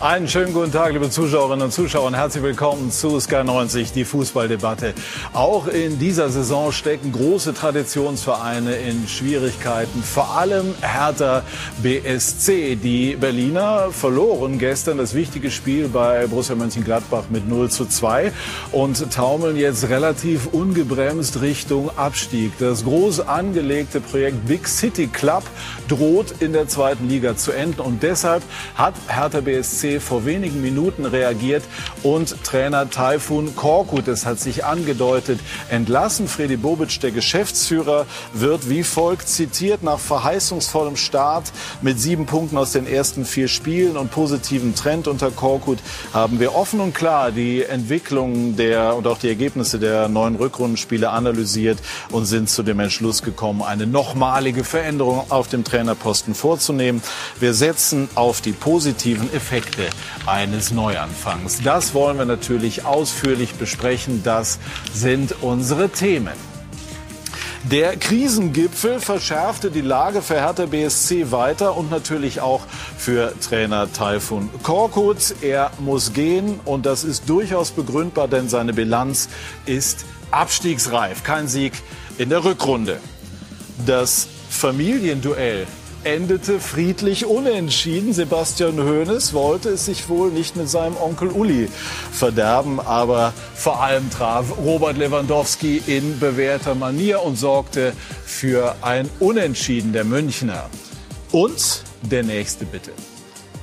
Einen schönen guten Tag, liebe Zuschauerinnen und Zuschauer, herzlich willkommen zu Sky 90, die Fußballdebatte. Auch in dieser Saison stecken große Traditionsvereine in Schwierigkeiten, vor allem Hertha BSC. Die Berliner verloren gestern das wichtige Spiel bei Borussia Mönchengladbach mit 0 zu 2 und taumeln jetzt relativ ungebremst Richtung Abstieg. Das groß angelegte Projekt Big City Club droht in der zweiten Liga zu enden und deshalb hat Hertha BSC vor wenigen Minuten reagiert und Trainer Taifun Korkut, es hat sich angedeutet, entlassen. Fredi Bobic, der Geschäftsführer, wird wie folgt zitiert nach verheißungsvollem Start mit sieben Punkten aus den ersten vier Spielen und positivem Trend unter Korkut haben wir offen und klar die Entwicklung der und auch die Ergebnisse der neuen Rückrundenspiele analysiert und sind zu dem Entschluss gekommen, eine nochmalige Veränderung auf dem Trainerposten vorzunehmen. Wir setzen auf die positiven Effekte Geschichte eines Neuanfangs. Das wollen wir natürlich ausführlich besprechen. Das sind unsere Themen. Der Krisengipfel verschärfte die Lage für Hertha BSC weiter und natürlich auch für Trainer Taifun Korkut. Er muss gehen und das ist durchaus begründbar, denn seine Bilanz ist abstiegsreif. Kein Sieg in der Rückrunde. Das Familienduell endete friedlich unentschieden. Sebastian Hoeneß wollte es sich wohl nicht mit seinem Onkel Uli verderben, aber vor allem traf Robert Lewandowski in bewährter Manier und sorgte für ein Unentschieden der Münchner. Und der nächste bitte.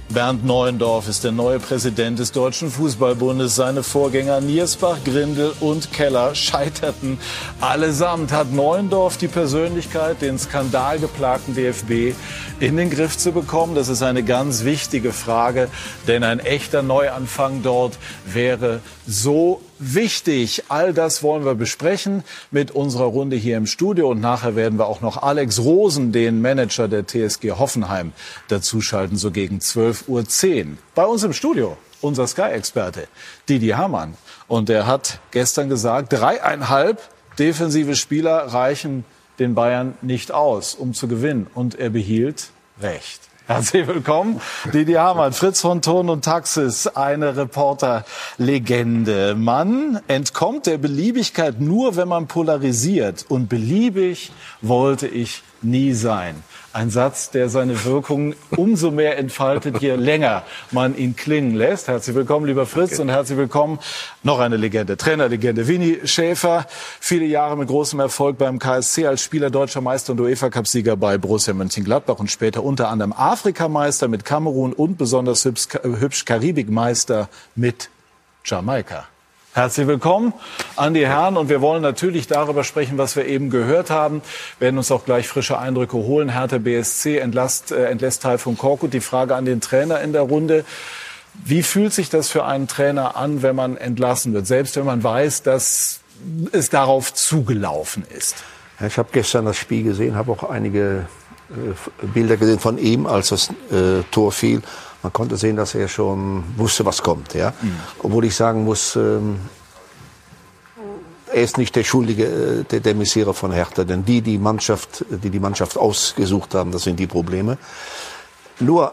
Bernd Neuendorf ist der neue Präsident des Deutschen Fußballbundes. Seine Vorgänger Niersbach, Grindel und Keller scheiterten allesamt. Hat Neuendorf die Persönlichkeit, den skandalgeplagten DFB in den Griff zu bekommen? Das ist eine ganz wichtige Frage, denn ein echter Neuanfang dort wäre so wichtig. All das wollen wir besprechen mit unserer Runde hier im Studio. Und nachher werden wir auch noch Alex Rosen, den Manager der TSG Hoffenheim, dazuschalten, so gegen 12.10 Uhr. Bei uns im Studio unser Sky-Experte Didi Hamann. Und er hat gestern gesagt, dreieinhalb defensive Spieler reichen den Bayern nicht aus, um zu gewinnen. Und er behielt recht. Herzlich willkommen, Didi Hamann, Fritz von Ton und Taxis, eine Reporterlegende. Man entkommt der Beliebigkeit nur, wenn man polarisiert. Und beliebig wollte ich nie sein. Ein Satz, der seine Wirkung umso mehr entfaltet, je länger man ihn klingen lässt. Herzlich willkommen, lieber Fritz, okay. und herzlich willkommen noch eine Legende, Trainerlegende. Winnie Schäfer, viele Jahre mit großem Erfolg beim KSC als Spieler, deutscher Meister und UEFA-Cup-Sieger bei Borussia Mönchengladbach und später unter anderem Afrikameister mit Kamerun und besonders hübsch, hübsch Karibikmeister mit Jamaika. Herzlich willkommen an die Herren und wir wollen natürlich darüber sprechen, was wir eben gehört haben. Wir werden uns auch gleich frische Eindrücke holen. Hertha BSC entlässt, äh, entlässt Teil von Korkut. Die Frage an den Trainer in der Runde. Wie fühlt sich das für einen Trainer an, wenn man entlassen wird, selbst wenn man weiß, dass es darauf zugelaufen ist? Ich habe gestern das Spiel gesehen, habe auch einige äh, Bilder gesehen von ihm, als das äh, Tor fiel. Man konnte sehen, dass er schon wusste, was kommt. Ja? Mhm. Obwohl ich sagen muss, ähm, er ist nicht der Schuldige, äh, der, der Messierer von Hertha, denn die, die Mannschaft, die die Mannschaft ausgesucht haben, das sind die Probleme. Nur,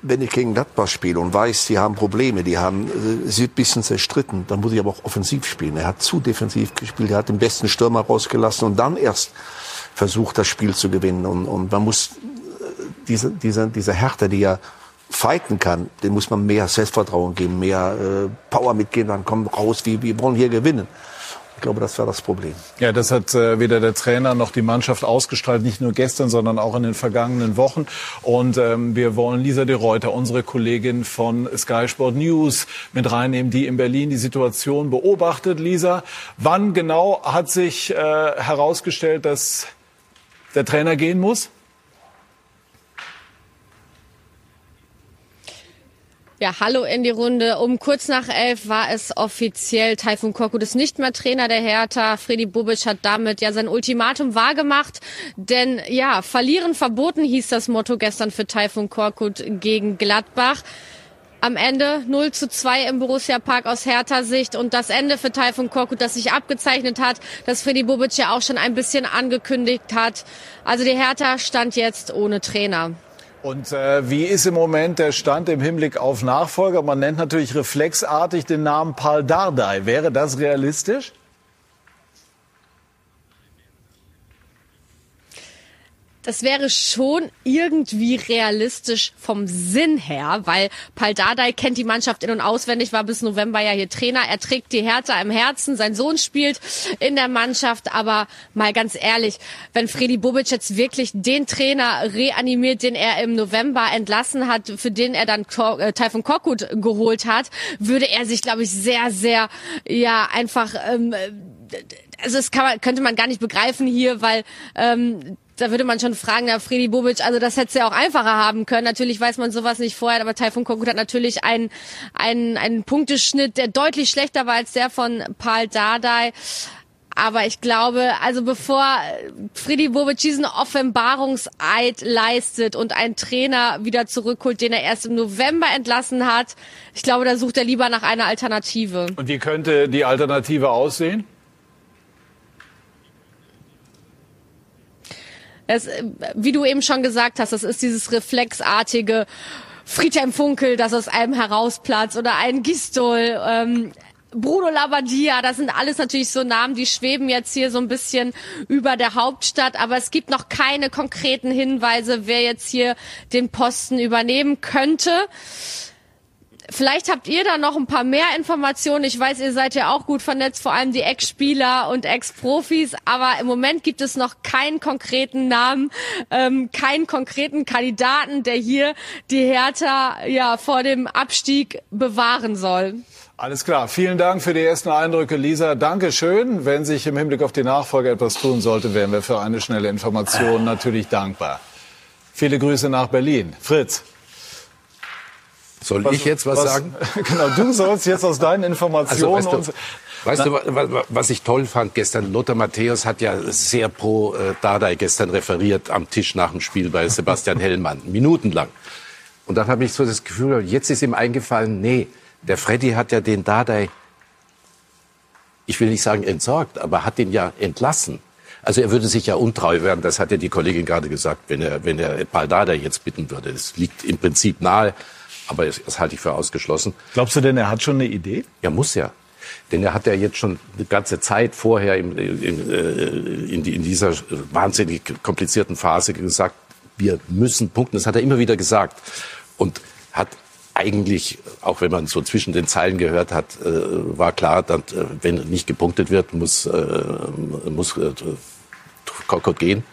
wenn ich gegen Gladbach spiele und weiß, sie haben Probleme, die haben, äh, sie sind ein bisschen zerstritten, dann muss ich aber auch offensiv spielen. Er hat zu defensiv gespielt, er hat den besten Stürmer rausgelassen und dann erst versucht, das Spiel zu gewinnen. Und, und man muss diese, diese, diese Härte, die ja fighten kann, dem muss man mehr Selbstvertrauen geben, mehr äh, Power mitgeben, dann kommen raus, wir, wir wollen hier gewinnen. Ich glaube, das war das Problem. Ja, das hat äh, weder der Trainer noch die Mannschaft ausgestrahlt, nicht nur gestern, sondern auch in den vergangenen Wochen. Und ähm, wir wollen Lisa de Reuter, unsere Kollegin von Sky Sport News, mit reinnehmen, die in Berlin die Situation beobachtet. Lisa, wann genau hat sich äh, herausgestellt, dass der Trainer gehen muss? Ja, hallo in die Runde. Um kurz nach elf war es offiziell. Taifun Korkut ist nicht mehr Trainer der Hertha. Freddy Bubic hat damit ja sein Ultimatum wahrgemacht. Denn ja, verlieren verboten hieß das Motto gestern für Taifun Korkut gegen Gladbach. Am Ende 0 zu 2 im Borussia Park aus Hertha-Sicht und das Ende für Taifun Korkut, das sich abgezeichnet hat, das Freddy Bubic ja auch schon ein bisschen angekündigt hat. Also die Hertha stand jetzt ohne Trainer. Und äh, wie ist im Moment der Stand im Hinblick auf Nachfolger? Man nennt natürlich reflexartig den Namen Paul Dardai. Wäre das realistisch? Das wäre schon irgendwie realistisch vom Sinn her, weil Paldadei kennt die Mannschaft in- und auswendig, war bis November ja hier Trainer. Er trägt die Hertha im Herzen. Sein Sohn spielt in der Mannschaft. Aber mal ganz ehrlich, wenn Freddy Bobic jetzt wirklich den Trainer reanimiert, den er im November entlassen hat, für den er dann äh, Taifun Korkut geholt hat, würde er sich, glaube ich, sehr, sehr, ja, einfach, ähm, also das kann man, könnte man gar nicht begreifen hier, weil ähm, da würde man schon fragen, na, Freddy Bobic, also das hätte ja auch einfacher haben können. Natürlich weiß man sowas nicht vorher, aber Taifun Korkut hat natürlich einen, einen, einen Punkteschnitt, der deutlich schlechter war als der von Paul Dardai. Aber ich glaube, also bevor Freddy Bobic diesen Offenbarungseid leistet und einen Trainer wieder zurückholt, den er erst im November entlassen hat, ich glaube, da sucht er lieber nach einer Alternative. Und wie könnte die Alternative aussehen? Es, wie du eben schon gesagt hast, das ist dieses reflexartige Friedhelm Funkel, das aus einem herausplatzt oder ein Gistol. Ähm, Bruno Labbadia, das sind alles natürlich so Namen, die schweben jetzt hier so ein bisschen über der Hauptstadt, aber es gibt noch keine konkreten Hinweise, wer jetzt hier den Posten übernehmen könnte. Vielleicht habt ihr da noch ein paar mehr Informationen. Ich weiß, ihr seid ja auch gut vernetzt, vor allem die Ex-Spieler und Ex-Profis. Aber im Moment gibt es noch keinen konkreten Namen, ähm, keinen konkreten Kandidaten, der hier die Hertha ja vor dem Abstieg bewahren soll. Alles klar. Vielen Dank für die ersten Eindrücke, Lisa. Dankeschön. Wenn sich im Hinblick auf die Nachfolge etwas tun sollte, wären wir für eine schnelle Information natürlich dankbar. Viele Grüße nach Berlin. Fritz. Soll was, ich jetzt was, was, sagen? Genau, du sollst jetzt aus deinen Informationen. Also, weißt, du, weißt du, was ich toll fand gestern? Lothar Matthäus hat ja sehr pro äh, Dardai gestern referiert am Tisch nach dem Spiel bei Sebastian Hellmann, minutenlang. Und dann habe ich so das Gefühl, jetzt ist ihm eingefallen, nee, der Freddy hat ja den Dardai, ich will nicht sagen entsorgt, aber hat ihn ja entlassen. Also er würde sich ja untreu werden, das hat ja die Kollegin gerade gesagt, wenn er, wenn er Paul Dardai jetzt bitten würde. Das liegt im Prinzip nahe. Aber das, das halte ich für ausgeschlossen. Glaubst du denn, er hat schon eine Idee? Ja, muss ja. Denn er hat ja jetzt schon eine ganze Zeit vorher in, in, äh, in, in dieser wahnsinnig komplizierten Phase gesagt, wir müssen punkten. Das hat er immer wieder gesagt. Und hat eigentlich, auch wenn man so zwischen den Zeilen gehört hat, äh, war klar, dass, äh, wenn nicht gepunktet wird, muss, muss Kokot gehen.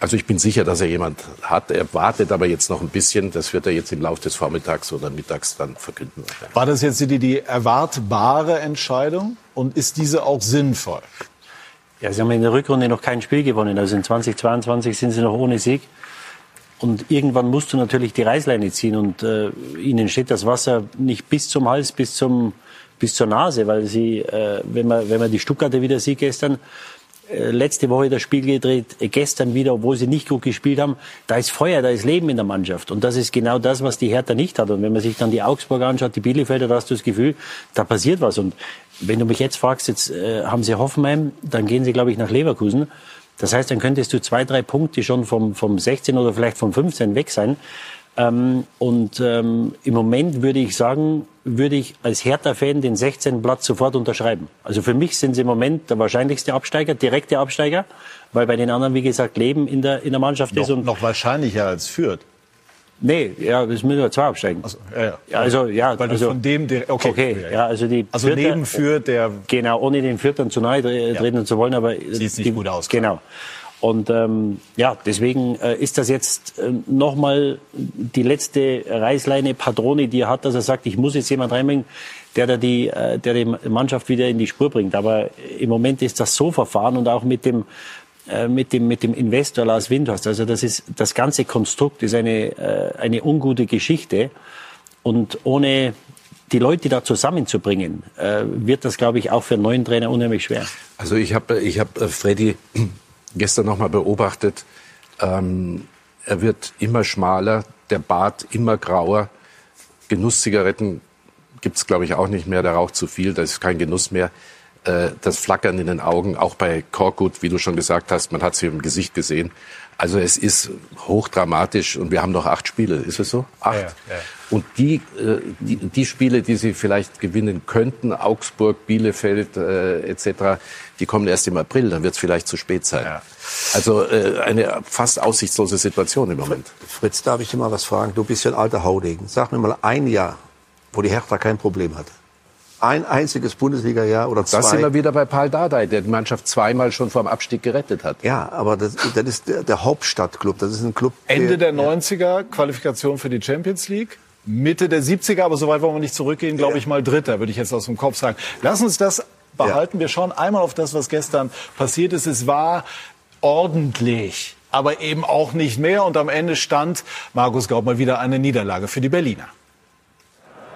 Also ich bin sicher, dass er jemand hat. Er wartet aber jetzt noch ein bisschen. Das wird er jetzt im Laufe des Vormittags oder Mittags dann verkünden. War das jetzt die, die erwartbare Entscheidung? Und ist diese auch sinnvoll? Ja, sie haben in der Rückrunde noch kein Spiel gewonnen. Also in 2022 sind sie noch ohne Sieg. Und irgendwann musst du natürlich die Reißleine ziehen. Und äh, ihnen steht das Wasser nicht bis zum Hals, bis, zum, bis zur Nase. Weil sie, äh, wenn, man, wenn man die Stuttgarter wieder sieht gestern, letzte Woche das Spiel gedreht, äh, gestern wieder, obwohl sie nicht gut gespielt haben. Da ist Feuer, da ist Leben in der Mannschaft. Und das ist genau das, was die Hertha nicht hat. Und wenn man sich dann die Augsburg anschaut, die Bielefelder, da hast du das Gefühl, da passiert was. Und wenn du mich jetzt fragst, jetzt äh, haben sie Hoffenheim, dann gehen sie, glaube ich, nach Leverkusen. Das heißt, dann könntest du zwei, drei Punkte schon vom, vom 16 oder vielleicht vom 15 weg sein. Ähm, und ähm, im Moment würde ich sagen, würde ich als Hertha-Fan den 16. Platz sofort unterschreiben. Also für mich sind sie im Moment der wahrscheinlichste Absteiger, direkte Absteiger, weil bei den anderen, wie gesagt, Leben in der, in der Mannschaft noch, ist. Und noch wahrscheinlicher als Fürth. Nee, ja, es müssen ja zwei absteigen. Also, ja, ja. also, ja, Weil also, von dem, okay, okay, ja, also die also Vierter, neben Fürth, der genau, ohne den Fürth dann zu nahe treten ja. zu wollen, aber sieht nicht die, gut aus. Genau. Und ähm, ja, deswegen äh, ist das jetzt äh, nochmal die letzte Reißleine, Patrone, die er hat, dass er sagt, ich muss jetzt jemand reinbringen, der da die, äh, der die Mannschaft wieder in die Spur bringt. Aber im Moment ist das so verfahren und auch mit dem äh, mit dem mit dem Investor Lars Windhorst. Also das ist das ganze Konstrukt ist eine äh, eine ungute Geschichte und ohne die Leute da zusammenzubringen, äh, wird das, glaube ich, auch für einen neuen Trainer unheimlich schwer. Also ich habe ich hab, äh, Freddy gestern noch mal beobachtet. Ähm, er wird immer schmaler, der Bart immer grauer. Genusszigaretten gibt's glaube ich, auch nicht mehr. Der raucht zu viel, da ist kein Genuss mehr. Äh, das Flackern in den Augen, auch bei Korkut, wie du schon gesagt hast, man hat sie im Gesicht gesehen. Also es ist hochdramatisch und wir haben noch acht Spiele, ist es so? Acht. Ja, ja. Und die, äh, die, die Spiele, die sie vielleicht gewinnen könnten, Augsburg, Bielefeld äh, etc., die kommen erst im April, dann wird es vielleicht zu spät sein. Ja. Also äh, eine fast aussichtslose Situation im Moment. Fritz, darf ich dir mal was fragen? Du bist ja ein alter Haudegen. Sag mir mal ein Jahr, wo die Hertha kein Problem hatte ein einziges Bundesliga-Jahr oder zwei. Das sind wir wieder bei Paul Dardai, der die Mannschaft zweimal schon vor dem Abstieg gerettet hat. Ja, aber das, das ist der, der Hauptstadtclub. Das ist ein Club. Ende der, der 90er Qualifikation für die Champions League. Mitte der 70er, aber so weit wollen wir nicht zurückgehen, glaube ich mal Dritter, würde ich jetzt aus dem Kopf sagen. Lass uns das behalten. Ja. Wir schauen einmal auf das, was gestern passiert ist. Es war ordentlich, aber eben auch nicht mehr. Und am Ende stand Markus Gaub mal wieder eine Niederlage für die Berliner.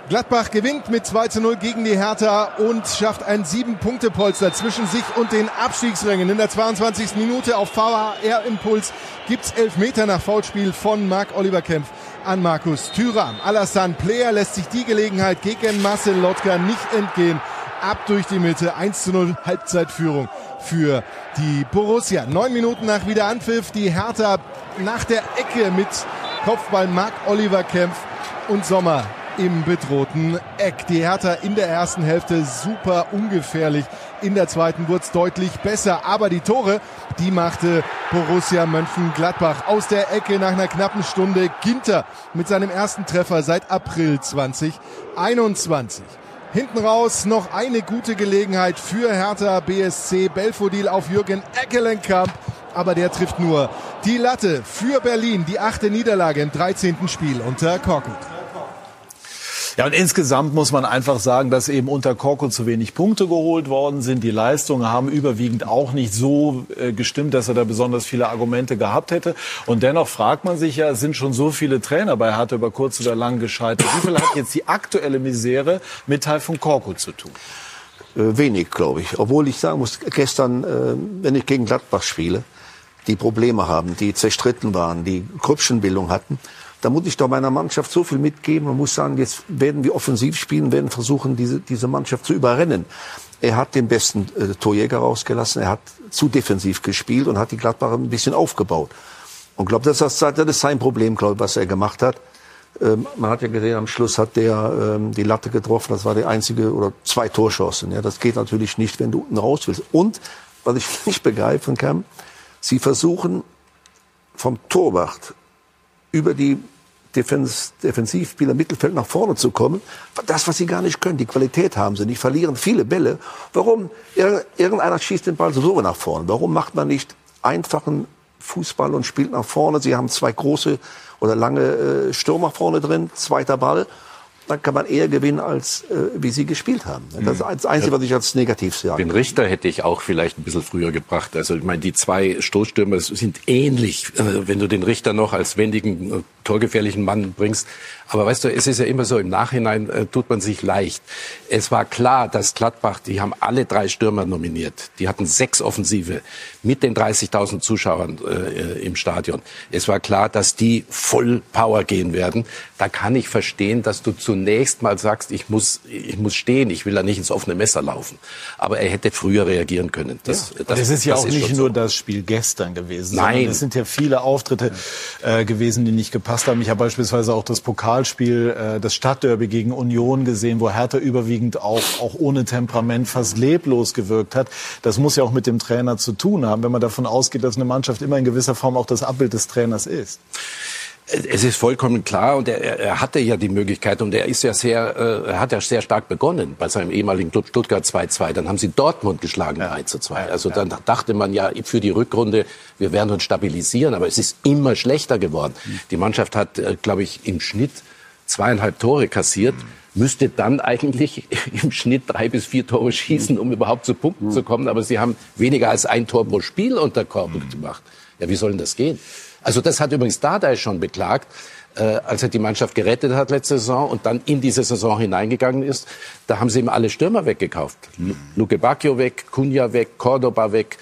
Gladbach gewinnt mit 2 zu 0 gegen die Hertha und schafft ein Sieben-Punkte-Polster zwischen sich und den Abstiegsrängen. In der 22. Minute auf VAR-Impuls gibt's Elfmeter nach Foulspiel von Marc-Oliver Kempf an Markus Thüram. Alassane Player lässt sich die Gelegenheit gegen Marcel Lotka nicht entgehen. Ab durch die Mitte, 1 zu 0 Halbzeitführung für die Borussia. Neun Minuten nach Wiederanpfiff, die Hertha nach der Ecke mit Kopfball Marc-Oliver Kempf und Sommer im bedrohten Eck. Die Hertha in der ersten Hälfte super ungefährlich. In der zweiten wurde es deutlich besser. Aber die Tore, die machte Borussia Mönchengladbach aus der Ecke nach einer knappen Stunde. Ginter mit seinem ersten Treffer seit April 2021. Hinten raus noch eine gute Gelegenheit für Hertha BSC. Belfodil auf Jürgen Eckelenkamp. Aber der trifft nur die Latte für Berlin. Die achte Niederlage im 13. Spiel unter Korkut. Ja, und insgesamt muss man einfach sagen, dass eben unter Korko zu wenig Punkte geholt worden sind. Die Leistungen haben überwiegend auch nicht so äh, gestimmt, dass er da besonders viele Argumente gehabt hätte. Und dennoch fragt man sich ja, sind schon so viele Trainer bei Hertha über kurz oder lang gescheitert. Wie viel hat jetzt die aktuelle Misere mit Teil von Korko zu tun? Äh, wenig, glaube ich. Obwohl ich sagen muss, gestern, äh, wenn ich gegen Gladbach spiele, die Probleme haben, die zerstritten waren, die Grüppchenbildung hatten, da muss ich doch meiner Mannschaft so viel mitgeben. Man muss sagen, jetzt werden wir offensiv spielen, werden versuchen, diese, diese Mannschaft zu überrennen. Er hat den besten äh, Torjäger rausgelassen, er hat zu defensiv gespielt und hat die Gladbacher ein bisschen aufgebaut. Und glaube, das, das, das ist sein Problem, glaube was er gemacht hat. Ähm, man hat ja gesehen, am Schluss hat der ähm, die Latte getroffen. Das war die einzige oder zwei Torchancen. Ja, das geht natürlich nicht, wenn du unten raus willst. Und was ich nicht begreifen kann, sie versuchen vom Torwart über die Defens Defensivspieler Mittelfeld nach vorne zu kommen. Das, was sie gar nicht können. Die Qualität haben sie nicht, verlieren viele Bälle. Warum? Irgendeiner schießt den Ball so nach vorne. Warum macht man nicht einfachen Fußball und spielt nach vorne? Sie haben zwei große oder lange äh, Stürmer vorne drin, zweiter Ball dann kann man eher gewinnen, als äh, wie sie gespielt haben. Das ist das Einzige, was ich als negativ sehe. Den Richter hätte ich auch vielleicht ein bisschen früher gebracht. Also ich meine, die zwei Stoßstürmer sind ähnlich, äh, wenn du den Richter noch als wendigen, äh, torgefährlichen Mann bringst. Aber weißt du, es ist ja immer so, im Nachhinein äh, tut man sich leicht. Es war klar, dass Gladbach, die haben alle drei Stürmer nominiert. Die hatten sechs Offensive mit den 30.000 Zuschauern äh, im Stadion. Es war klar, dass die voll Power gehen werden. Da kann ich verstehen, dass du zunächst mal sagst, ich muss, ich muss stehen, ich will da nicht ins offene Messer laufen. Aber er hätte früher reagieren können. Das, ja. das, das ist ja das auch ist nicht nur so. das Spiel gestern gewesen. Nein. Es sind ja viele Auftritte äh, gewesen, die nicht gepasst haben. Ich habe beispielsweise auch das Pokalspiel, äh, das Stadtderby gegen Union gesehen, wo Hertha überwiegend auch, auch ohne Temperament fast leblos gewirkt hat. Das muss ja auch mit dem Trainer zu tun haben, wenn man davon ausgeht, dass eine Mannschaft immer in gewisser Form auch das Abbild des Trainers ist. Es ist vollkommen klar und er, er hatte ja die Möglichkeit und er ist ja sehr, äh, hat ja sehr stark begonnen bei seinem ehemaligen Club Stuttgart 2-2. Dann haben sie Dortmund geschlagen ja. 3-2. Also dann dachte man ja für die Rückrunde, wir werden uns stabilisieren, aber es ist immer schlechter geworden. Mhm. Die Mannschaft hat, äh, glaube ich, im Schnitt zweieinhalb Tore kassiert. Mhm müsste dann eigentlich im Schnitt drei bis vier Tore schießen, um überhaupt zu Punkten zu kommen. Aber sie haben weniger als ein Tor pro Spiel unter Korb gemacht. Ja, wie soll denn das gehen? Also das hat übrigens Dardai schon beklagt, äh, als er die Mannschaft gerettet hat letzte Saison und dann in diese Saison hineingegangen ist. Da haben sie ihm alle Stürmer weggekauft. Luke Bacchio weg, Cunha weg, Cordoba weg,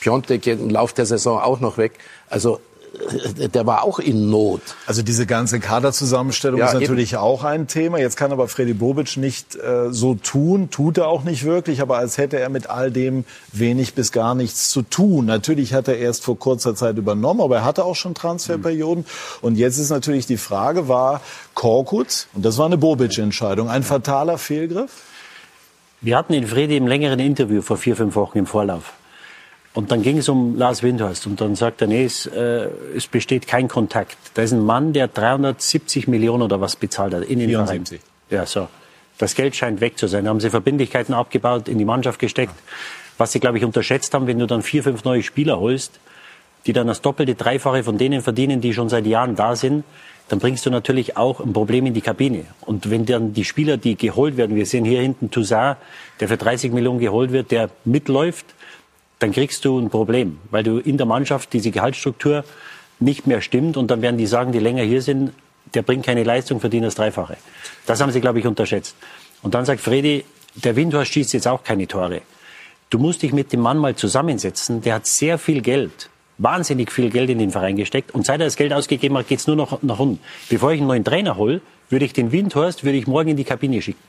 Piontek im Lauf der Saison auch noch weg. Also der war auch in Not. Also diese ganze Kaderzusammenstellung Ja, ist natürlich auch ein Thema. Jetzt kann aber Freddy Bobic nicht äh, so tun, tut er auch nicht wirklich, aber als hätte er mit all dem wenig bis gar nichts zu tun. Natürlich hat er erst vor kurzer Zeit übernommen, aber er hatte auch schon Transferperioden. Und jetzt ist natürlich die Frage, war Korkut, und das war eine Bobic-Entscheidung, ein fataler Fehlgriff? Wir hatten in Fredi im längeren Interview vor vier, fünf Wochen im Vorlauf. Und dann ging es um Lars Windhorst und dann sagt er, nee, es, äh, es besteht kein Kontakt. Da ist ein Mann, der 370 Millionen oder was bezahlt hat in den 74. Verein. Ja, so. Das Geld scheint weg zu sein. Da haben sie Verbindlichkeiten abgebaut, in die Mannschaft gesteckt. Was sie, glaube ich, unterschätzt haben, wenn du dann vier, fünf neue Spieler holst, die dann das doppelte, dreifache von denen verdienen, die schon seit Jahren da sind, dann bringst du natürlich auch ein Problem in die Kabine. Und wenn dann die Spieler, die geholt werden, wir sehen hier hinten Toussaint, der für 30 Millionen geholt wird, der mitläuft, dann kriegst du ein Problem, weil du in der Mannschaft diese Gehaltsstruktur nicht mehr stimmt und dann werden die sagen, die länger hier sind, der bringt keine Leistung, verdient das Dreifache. Das haben sie, glaube ich, unterschätzt. Und dann sagt Fredi, der Windhorst schießt jetzt auch keine Tore. Du musst dich mit dem Mann mal zusammensetzen, der hat sehr viel Geld, wahnsinnig viel Geld in den Verein gesteckt und seit er das Geld ausgegeben hat, geht's nur noch nach unten. Bevor ich einen neuen Trainer hole, würde ich den Windhorst, würde ich morgen in die Kabine schicken.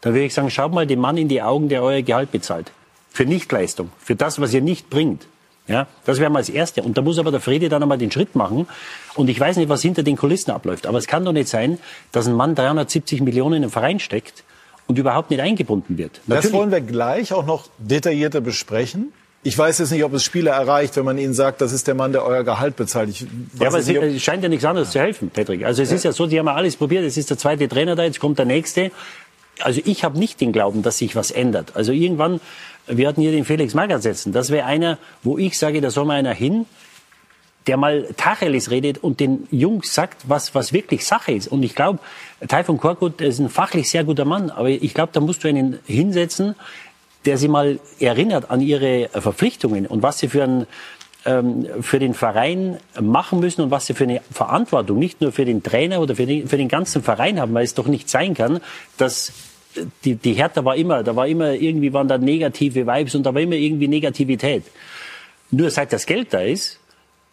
Dann würde ich sagen, schaut mal dem Mann in die Augen, der euer Gehalt bezahlt. Für Nichtleistung, für das, was ihr nicht bringt. Ja, das wäre mal das Erste. Und da muss aber der Friede dann einmal den Schritt machen. Und ich weiß nicht, was hinter den Kulissen abläuft. Aber es kann doch nicht sein, dass ein Mann 370 Millionen in den Verein steckt und überhaupt nicht eingebunden wird. Das wollen wir gleich auch noch detaillierter besprechen. Ich weiß jetzt nicht, ob es Spieler erreicht, wenn man ihnen sagt, das ist der Mann, der euer Gehalt bezahlt. Ich Ja, aber es, nicht, scheint ja nichts anderes zu helfen, Patrick. Also es ist ja so, die haben ja alles probiert. Es ist der zweite Trainer da, jetzt kommt der nächste. Also ich habe nicht den Glauben, dass sich was ändert. Also irgendwann, wir hatten hier den Felix Magath setzen. Das wäre einer, wo ich sage, da soll mal einer hin, der mal Tacheles redet und den Jungs sagt, was, was wirklich Sache ist. Und ich glaube, Taifun Korkut ist ein fachlich sehr guter Mann, aber ich glaube, da musst du einen hinsetzen, der sie mal erinnert an ihre Verpflichtungen und was sie für, ein, ähm, für den Verein machen müssen und was sie für eine Verantwortung nicht nur für den Trainer oder für den, für den ganzen Verein haben, weil es doch nicht sein kann, dass die, die Hertha war immer, da war immer irgendwie waren da negative Vibes und da war immer irgendwie Negativität. Nur seit das Geld da ist,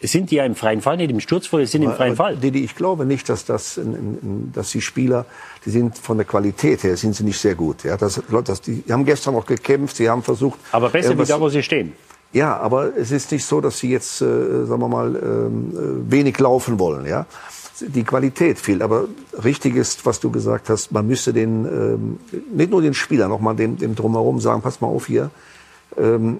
sind die ja im freien Fall, nicht im Sturzfall, sind im freien Fall. Didi, ich glaube nicht, dass das, dass die Spieler, die sind von der Qualität her, sind sie nicht sehr gut. Ja, das, das, die, haben gestern noch gekämpft, sie haben versucht. Aber besser wie da, wo sie stehen. Ja, aber es ist nicht so, dass sie jetzt, äh, sagen wir mal, ähm, äh, wenig laufen wollen. Ja, die Qualität fehlt. Aber richtig ist, was du gesagt hast, man müsste den, ähm, nicht nur den Spieler, noch mal dem, dem drumherum sagen, pass mal auf hier, ähm,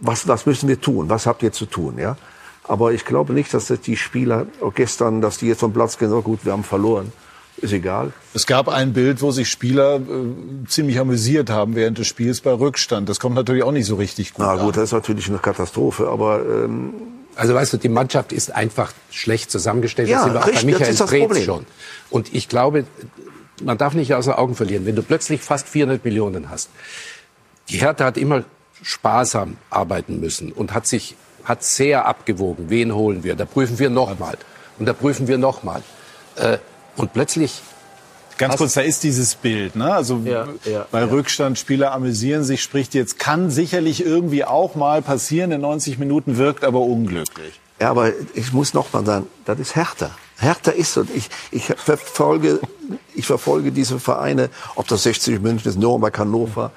was, was müssen wir tun? Was habt ihr zu tun? Ja. Aber ich glaube nicht, dass das die Spieler gestern, dass die jetzt vom Platz gehen, oh gut, wir haben verloren. Ist egal. Es gab ein Bild, wo sich Spieler äh, ziemlich amüsiert haben während des Spiels bei Rückstand. Das kommt natürlich auch nicht so richtig gut Na an. gut, das ist natürlich eine Katastrophe, aber ähm, Also weißt du, die Mannschaft ist einfach schlecht zusammengestellt. Ja, das sind wir auch richtig, bei Michael das Preetz schon. Und ich glaube, man darf nicht außer Augen verlieren, wenn du plötzlich fast 400 Millionen hast. Die Hertha hat immer sparsam arbeiten müssen und hat sich hat sehr abgewogen. Wen holen wir? Da prüfen wir nochmal und da prüfen wir nochmal. Äh, und plötzlich Ganz kurz, da ist dieses Bild, ne? Also Ja, ja, bei Rückstand Spieler amüsieren sich, spricht jetzt, kann sicherlich irgendwie auch mal passieren in 90 Minuten, wirkt aber unglücklich. Ja, aber ich muss noch mal sagen, das ist härter. Härter ist so. Ich, ich verfolge, ich verfolge diese Vereine, ob das 60 München ist, Nürnberg, Hannover,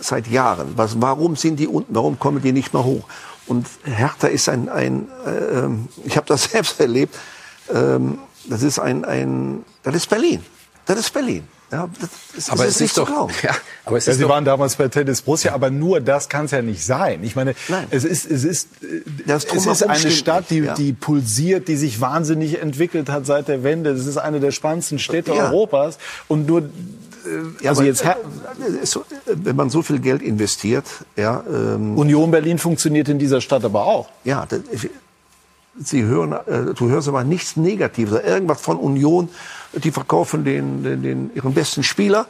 seit Jahren. Was, warum sind die unten? Warum kommen die nicht mehr hoch? Und Hertha ist ein, ein äh, ich habe das selbst erlebt. Ähm, das ist ein, ein, das ist Berlin. Das ist Berlin. Ja, das, aber ist es nicht ist zu doch glauben. ja, aber es Ja, ist Sie doch, waren damals bei Tennis Borussia, aber nur das kann es ja nicht sein. Ich meine, Nein. es ist, es ist, äh, Das es ist eine Stadt, die, ja. die pulsiert, die sich wahnsinnig entwickelt hat seit der Wende. Es ist eine der spannendsten Städte Ja. Europas. Und nur, äh, Ja, also aber, jetzt, äh, so, äh, wenn man so viel Geld investiert, ja, ähm, Union Berlin funktioniert in dieser Stadt aber auch. Ja, das, Sie hören, äh, du hörst aber nichts Negatives, irgendwas von Union. Die verkaufen den, den, den ihren besten Spieler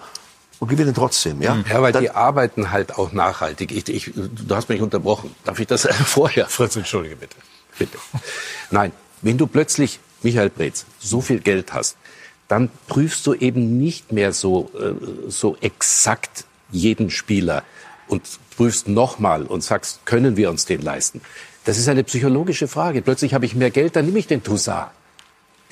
und gewinnen trotzdem. Ja, ja, weil Das- die arbeiten halt auch nachhaltig. Ich, ich, du hast mich unterbrochen. Darf ich das vorher? Fritz, entschuldige bitte. Bitte. Nein, wenn du plötzlich, Michael Breetz, so viel Geld hast, dann prüfst du eben nicht mehr so, äh, so exakt jeden Spieler und prüfst nochmal und sagst, können wir uns den leisten? Das ist eine psychologische Frage. Plötzlich habe ich mehr Geld, dann nehme ich den Toussaint.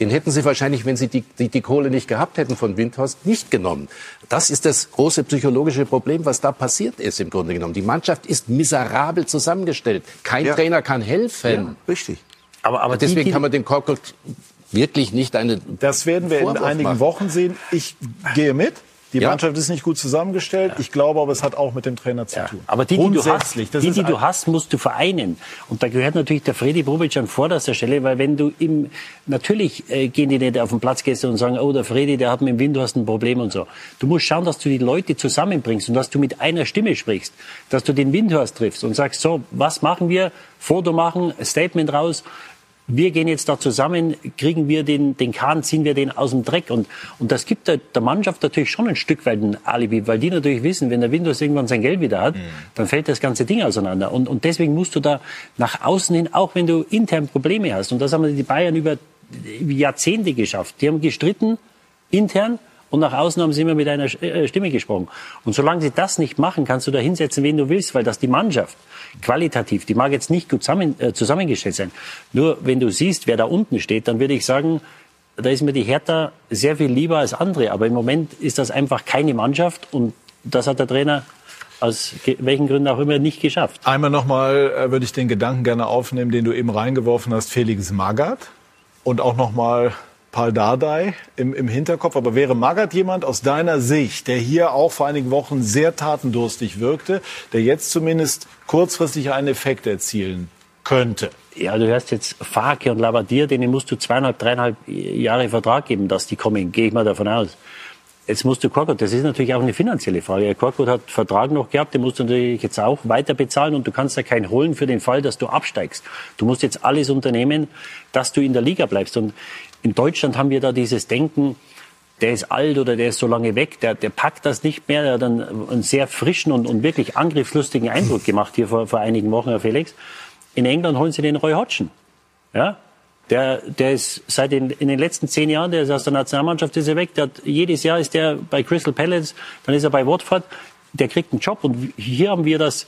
Den hätten sie wahrscheinlich, wenn sie die, die, die Kohle nicht gehabt hätten von Windhorst, nicht genommen. Das ist das große psychologische Problem, was da passiert ist im Grunde genommen. Die Mannschaft ist miserabel zusammengestellt. Kein ja. Trainer kann helfen. Ja, richtig. Aber, aber deswegen die, kann man den Korkut wirklich nicht eine. Das werden wir Vorwurf in einigen machen. Wochen sehen. Ich gehe mit. Die ja. Mannschaft ist nicht gut zusammengestellt. Ich glaube aber, es hat auch mit dem Trainer zu tun. Aber die, die, du hast, die, die du hast, musst du vereinen. Und da gehört natürlich der Freddy Bobic an vorderster Stelle, weil wenn du im, natürlich äh, gehen die nicht auf den Platz gehst und sagen, oh, der Freddy, der hat mit dem Wind, du hast ein Problem und so. Du musst schauen, dass du die Leute zusammenbringst und dass du mit einer Stimme sprichst, dass du den Windhorst triffst und sagst, so, was machen wir? Foto machen, Statement raus wir gehen jetzt da zusammen, kriegen wir den, den Kahn, ziehen wir den aus dem Dreck. Und, und das gibt der, der Mannschaft natürlich schon ein Stück weit ein Alibi, weil die natürlich wissen, wenn der Windows irgendwann sein Geld wieder hat, mhm. dann fällt das ganze Ding auseinander. Und, und deswegen musst du da nach außen hin, auch wenn du intern Probleme hast, und das haben die Bayern über Jahrzehnte geschafft. Die haben gestritten intern und nach außen haben sie immer mit einer äh, Stimme gesprochen. Und solange sie das nicht machen, kannst du da hinsetzen, wen du willst, weil das die Mannschaft qualitativ, die mag jetzt nicht gut zusammen, äh, zusammengestellt sein. Nur wenn du siehst, wer da unten steht, dann würde ich sagen, da ist mir die Hertha sehr viel lieber als andere. Aber im Moment ist das einfach keine Mannschaft und das hat der Trainer aus welchen Gründen auch immer nicht geschafft. Einmal nochmal äh, würde ich den Gedanken gerne aufnehmen, den du eben reingeworfen hast, Felix Magath. Und auch nochmal Paul Dardai im, im Hinterkopf. Aber wäre Magath jemand aus deiner Sicht, der hier auch vor einigen Wochen sehr tatendurstig wirkte, der jetzt zumindest kurzfristig einen Effekt erzielen könnte? Ja, du hörst jetzt Fake und Labadier, denen musst du zweieinhalb, dreieinhalb Jahre Vertrag geben, dass die kommen. Gehe ich mal davon aus. Jetzt musst du Korkut, das ist natürlich auch eine finanzielle Frage. Korkut hat Vertrag noch gehabt, den musst du natürlich jetzt auch weiter bezahlen und du kannst ja keinen holen für den Fall, dass du absteigst. Du musst jetzt alles unternehmen, dass du in der Liga bleibst. Und in Deutschland haben wir da dieses Denken, der ist alt oder der ist so lange weg, der, der packt das nicht mehr. Der hat einen, einen sehr frischen und, und wirklich angriffslustigen Eindruck gemacht hier vor, vor einigen Wochen, Herr Felix. In England holen sie den Roy Hodgson. Ja? Der, der ist seit den, in den letzten zehn Jahren, der ist aus der Nationalmannschaft ist er weg. Der hat, jedes Jahr ist der bei Crystal Palace, dann ist er bei Watford. Der kriegt einen Job. Und hier haben wir das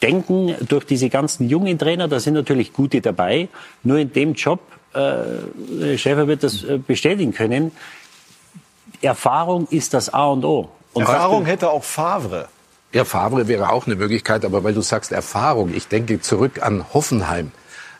Denken durch diese ganzen jungen Trainer, da sind natürlich gute dabei. Nur in dem Job äh, Schäfer wird das äh, bestätigen können. Erfahrung ist das A und O. Und Erfahrung hätte auch Favre. Ja, Favre wäre auch eine Möglichkeit, aber weil du sagst Erfahrung, ich denke zurück an Hoffenheim,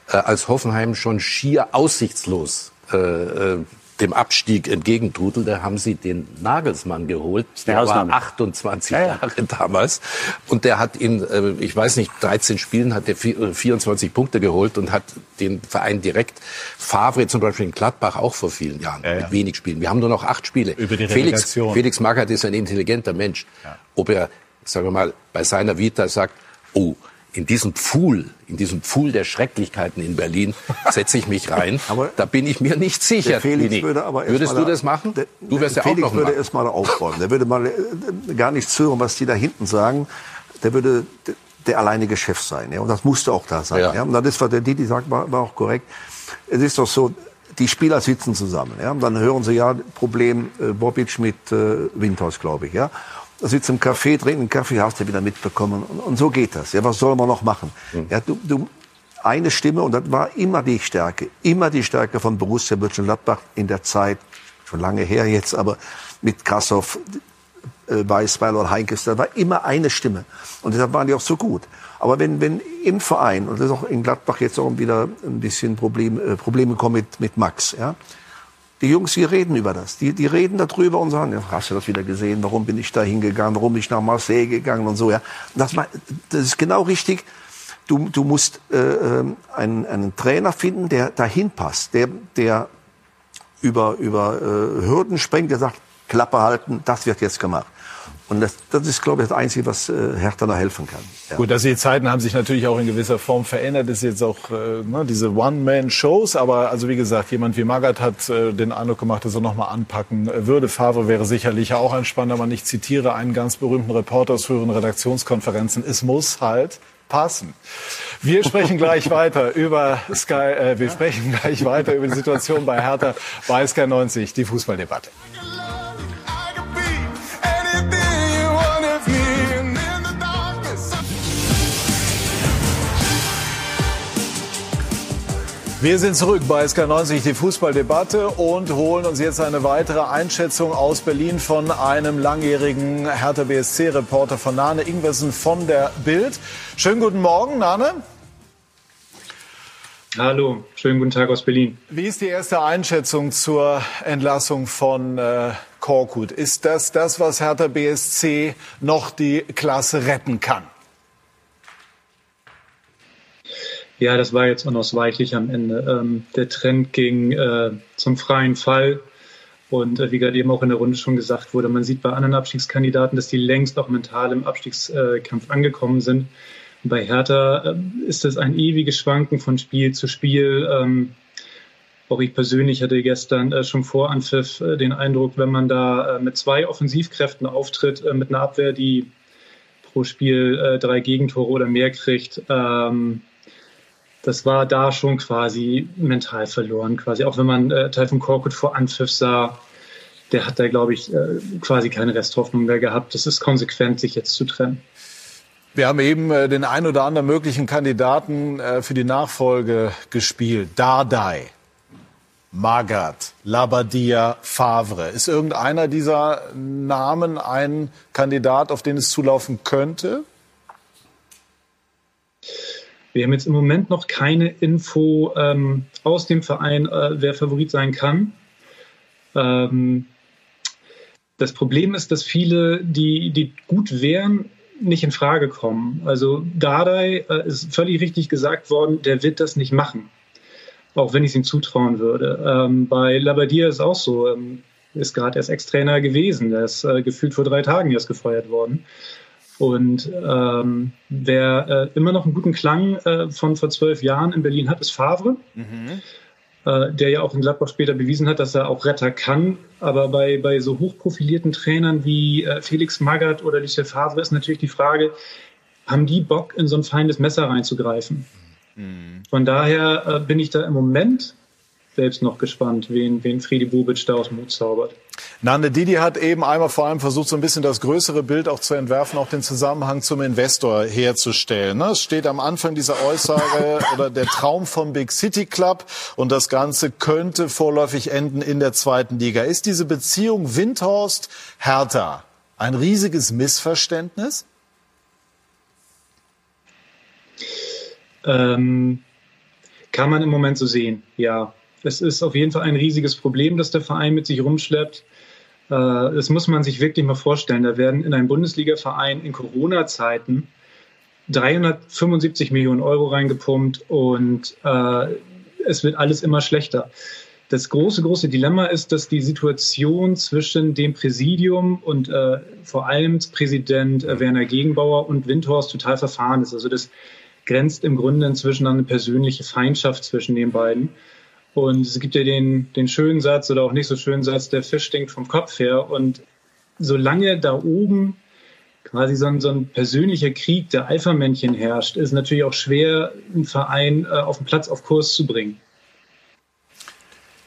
äh, als Hoffenheim schon schier aussichtslos äh, äh dem Abstieg entgegentutelte, haben sie den Nagelsmann geholt. Der war 28 ja, ja. Jahre damals. Und der hat in, äh, ich weiß nicht, 13 Spielen hat der 24 Punkte geholt und hat den Verein direkt, Favre zum Beispiel in Gladbach auch vor vielen Jahren, ja, mit wenig Spielen. Wir haben nur noch acht Spiele. Über die Felix, Felix Magath ist ein intelligenter Mensch. Ob er, sagen wir mal, bei seiner Vita sagt, oh, in diesem Pfuhl, in diesem Pfuhl der Schrecklichkeiten in Berlin setze ich mich rein. aber da bin ich mir nicht sicher. Felix würde aber Würdest du das machen? Der, du wirst ja Felix auch noch würde erst mal aufräumen. Der würde mal äh, gar nichts hören, was die da hinten sagen. Der würde der alleinige Chef sein. Ja? Und das musste auch da sein. Ja. ja? Und das, was der Didi sagt, war, war auch korrekt. Es ist doch so, die Spieler sitzen zusammen. Ja? Und dann hören sie ja Problem äh, Bobic mit äh, Windhaus, glaube ich. Ja? Da sitzt im Café, trinkt einen Kaffee, hast du wieder mitbekommen. Und, und, so geht das. Ja, was soll man noch machen? Mhm. Ja, du, du, eine Stimme, und das war immer die Stärke, immer die Stärke von Borussia Mönchengladbach in der Zeit, schon lange her jetzt, aber mit Kassow, äh, Weißweiler und Heinkes, da war immer eine Stimme. Und deshalb waren die auch so gut. Aber wenn, wenn im Verein, und das ist auch in Gladbach jetzt auch wieder ein bisschen Problem, äh, Probleme kommen mit, mit Max, ja, die Jungs hier reden über das. Die, die reden darüber und sagen, ja, hast du das wieder gesehen? Warum bin ich da hingegangen? Warum bin ich nach Marseille gegangen und so, ja. Das, das ist genau richtig. Du, du musst äh, ähm, einen, einen Trainer finden, der dahin passt, der, der über, über äh, Hürden sprengt, der sagt, Klappe halten, das wird jetzt gemacht. Und das, das ist, glaube ich, das Einzige, was äh, Hertha da helfen kann. Ja. Gut, dass die Zeiten haben sich natürlich auch in gewisser Form verändert. Das ist jetzt auch äh, ne, diese One-Man-Shows. Aber also wie gesagt, jemand wie Magath hat äh, den Eindruck gemacht, dass er nochmal anpacken würde. Favre wäre sicherlich auch ein spannender Mann. Ich zitiere einen ganz berühmten Reporter aus früheren Redaktionskonferenzen. Es muss halt passen. Wir sprechen gleich weiter über Sky, äh, wir sprechen gleich weiter über die Situation bei Hertha bei Sky 90, die Fußballdebatte. Wir sind zurück bei SK90, die Fußballdebatte und holen uns jetzt eine weitere Einschätzung aus Berlin von einem langjährigen Hertha BSC-Reporter von Nane Ingwersen von der Bild. Schönen guten Morgen, Nane. Hallo, schönen guten Tag aus Berlin. Wie ist die erste Einschätzung zur Entlassung von äh, Korkut? Ist das das, was Hertha BSC noch die Klasse retten kann? Ja, das war jetzt unausweichlich am Ende. Ähm, der Trend ging äh, zum freien Fall. Und äh, wie gerade eben auch in der Runde schon gesagt wurde, man sieht bei anderen Abstiegskandidaten, dass die längst auch mental im Abstiegskampf angekommen sind. Bei Hertha äh, ist es ein ewiges Schwanken von Spiel zu Spiel. Ähm, auch ich persönlich hatte gestern äh, schon vor Anpfiff äh, den Eindruck, wenn man da äh, mit zwei Offensivkräften auftritt, äh, mit einer Abwehr, die pro Spiel äh, drei Gegentore oder mehr kriegt, ähm, das war da schon quasi mental verloren, quasi. Auch wenn man äh, Teil von Korkut vor Anpfiff sah, der hat da, glaube ich, äh, quasi keine Resthoffnung mehr gehabt. Das ist konsequent, sich jetzt zu trennen. Wir haben eben äh, den ein oder anderen möglichen Kandidaten äh, für die Nachfolge gespielt. Dardai, Magath, Labadia, Favre. Ist irgendeiner dieser Namen ein Kandidat, auf den es zulaufen könnte? Wir haben jetzt im Moment noch keine Info ähm, aus dem Verein, äh, wer Favorit sein kann. Ähm, das Problem ist, dass viele, die, die gut wären, nicht in Frage kommen. Also Dardai äh, ist völlig richtig gesagt worden, der wird das nicht machen. Auch wenn ich es ihm zutrauen würde. Ähm, bei Labadia ist auch so. Ähm, ist gerade erst Ex-Trainer gewesen. Der ist äh, gefühlt vor drei Tagen erst gefeuert worden. Und ähm, wer äh, immer noch einen guten Klang äh, von vor zwölf Jahren in Berlin hat, ist Favre. Mhm äh, der ja auch in Gladbach später bewiesen hat, dass er auch Retter kann. Aber bei, bei so hochprofilierten Trainern wie äh, Felix Magath oder Lucien Favre ist natürlich die Frage, haben die Bock, in so ein feines Messer reinzugreifen? Mhm. Von daher äh, bin ich da im Moment selbst noch gespannt, wen, wen Friedi Bubic da aus dem Mut zaubert. Nande Didi hat eben einmal vor allem versucht, so ein bisschen das größere Bild auch zu entwerfen, auch den Zusammenhang zum Investor herzustellen. Ne? Es steht am Anfang dieser Aussage oder der Traum vom Big City Club und das Ganze könnte vorläufig enden in der zweiten Liga. Ist diese Beziehung Windhorst-Hertha ein riesiges Missverständnis? Ähm, kann man im Moment so sehen, ja. Es ist auf jeden Fall ein riesiges Problem, das der Verein mit sich rumschleppt. Äh, das muss man sich wirklich mal vorstellen. Da werden in einem Bundesliga-Verein in Corona-Zeiten 375 Millionen Euro reingepumpt und äh, es wird alles immer schlechter. Das große, große Dilemma ist, dass die Situation zwischen dem Präsidium und äh, vor allem Präsident äh, Werner Gegenbauer und Windhorst total verfahren ist. Also das grenzt im Grunde inzwischen an eine persönliche Feindschaft zwischen den beiden. Und es gibt ja den, den schönen Satz oder auch nicht so schönen Satz, der Fisch stinkt vom Kopf her. Und solange da oben quasi so ein, so ein persönlicher Krieg der Alpha-Männchen herrscht, ist natürlich auch schwer, einen Verein äh, auf den Platz auf Kurs zu bringen.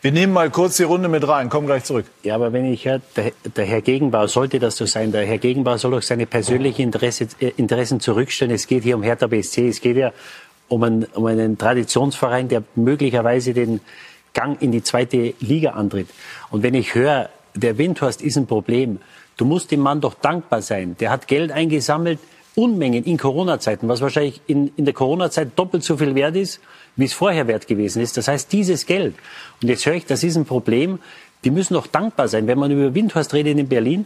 Wir nehmen mal kurz die Runde mit rein, kommen gleich zurück. Ja, aber wenn ich der, der, Herr Gegenbau sollte das so sein, der Herr Gegenbau soll auch seine persönlichen Interesse, äh, Interessen zurückstellen. Es geht hier um Hertha BSC, es geht ja um einen, um einen Traditionsverein, der möglicherweise den Gang in die zweite Liga antritt. Und wenn ich höre, der Windhorst ist ein Problem, du musst dem Mann doch dankbar sein. Der hat Geld eingesammelt, Unmengen in Corona-Zeiten, was wahrscheinlich in, in der Corona-Zeit doppelt so viel wert ist, wie es vorher wert gewesen ist. Das heißt, dieses Geld, und jetzt höre ich, das ist ein Problem, die müssen doch dankbar sein. Wenn man über Windhorst redet in Berlin,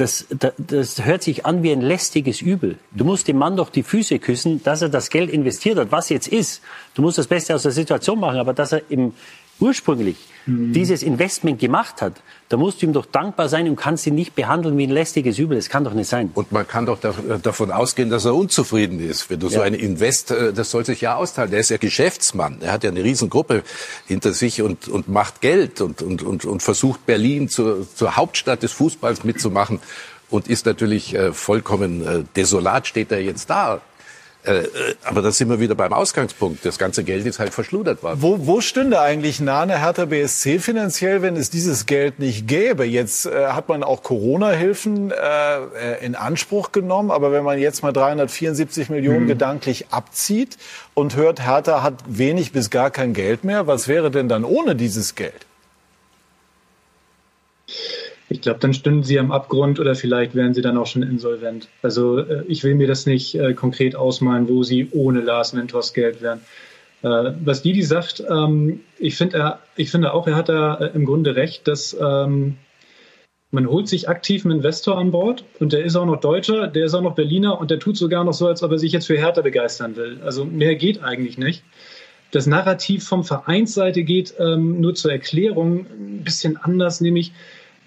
das, das, das hört sich an wie ein lästiges Übel. Du musst dem Mann doch die Füße küssen, dass er das Geld investiert hat, was jetzt ist. Du musst das Beste aus der Situation machen, aber dass er im, ursprünglich mhm. dieses Investment gemacht hat, da musst du ihm doch dankbar sein und kannst ihn nicht behandeln wie ein lästiges Übel. Das kann doch nicht sein. Und man kann doch davon ausgehen, dass er unzufrieden ist. Wenn du ja. so einen Invest, äh, das soll sich ja austeilen. Der ist ja Geschäftsmann. Er hat ja eine Riesengruppe hinter sich und, und macht Geld und, und, und, und versucht Berlin zur, zur Hauptstadt des Fußballs mitzumachen und ist natürlich äh, vollkommen äh, desolat, steht er jetzt da Äh, äh, aber da sind wir wieder beim Ausgangspunkt. Das ganze Geld ist halt verschludert worden. Wo, wo stünde eigentlich Nane Hertha BSC finanziell, wenn es dieses Geld nicht gäbe? Jetzt äh, hat man auch Corona-Hilfen äh, in Anspruch genommen, aber wenn man jetzt mal 374 Millionen mhm. gedanklich abzieht und hört, Hertha hat wenig bis gar kein Geld mehr, was wäre denn dann ohne dieses Geld? Ich glaube, dann stünden sie am Abgrund oder vielleicht wären sie dann auch schon insolvent. Also äh, ich will mir das nicht äh, konkret ausmalen, wo sie ohne Lars Mentors Geld wären. Äh, was Didi sagt, ähm, ich, find er, ich finde auch, er hat da äh, im Grunde recht, dass ähm, man holt sich aktiv einen Investor an Bord und der ist auch noch Deutscher, der ist auch noch Berliner und der tut sogar noch so, als ob er sich jetzt für Hertha begeistern will. Also mehr geht eigentlich nicht. Das Narrativ vom Vereinsseite geht ähm, nur zur Erklärung ein bisschen anders, nämlich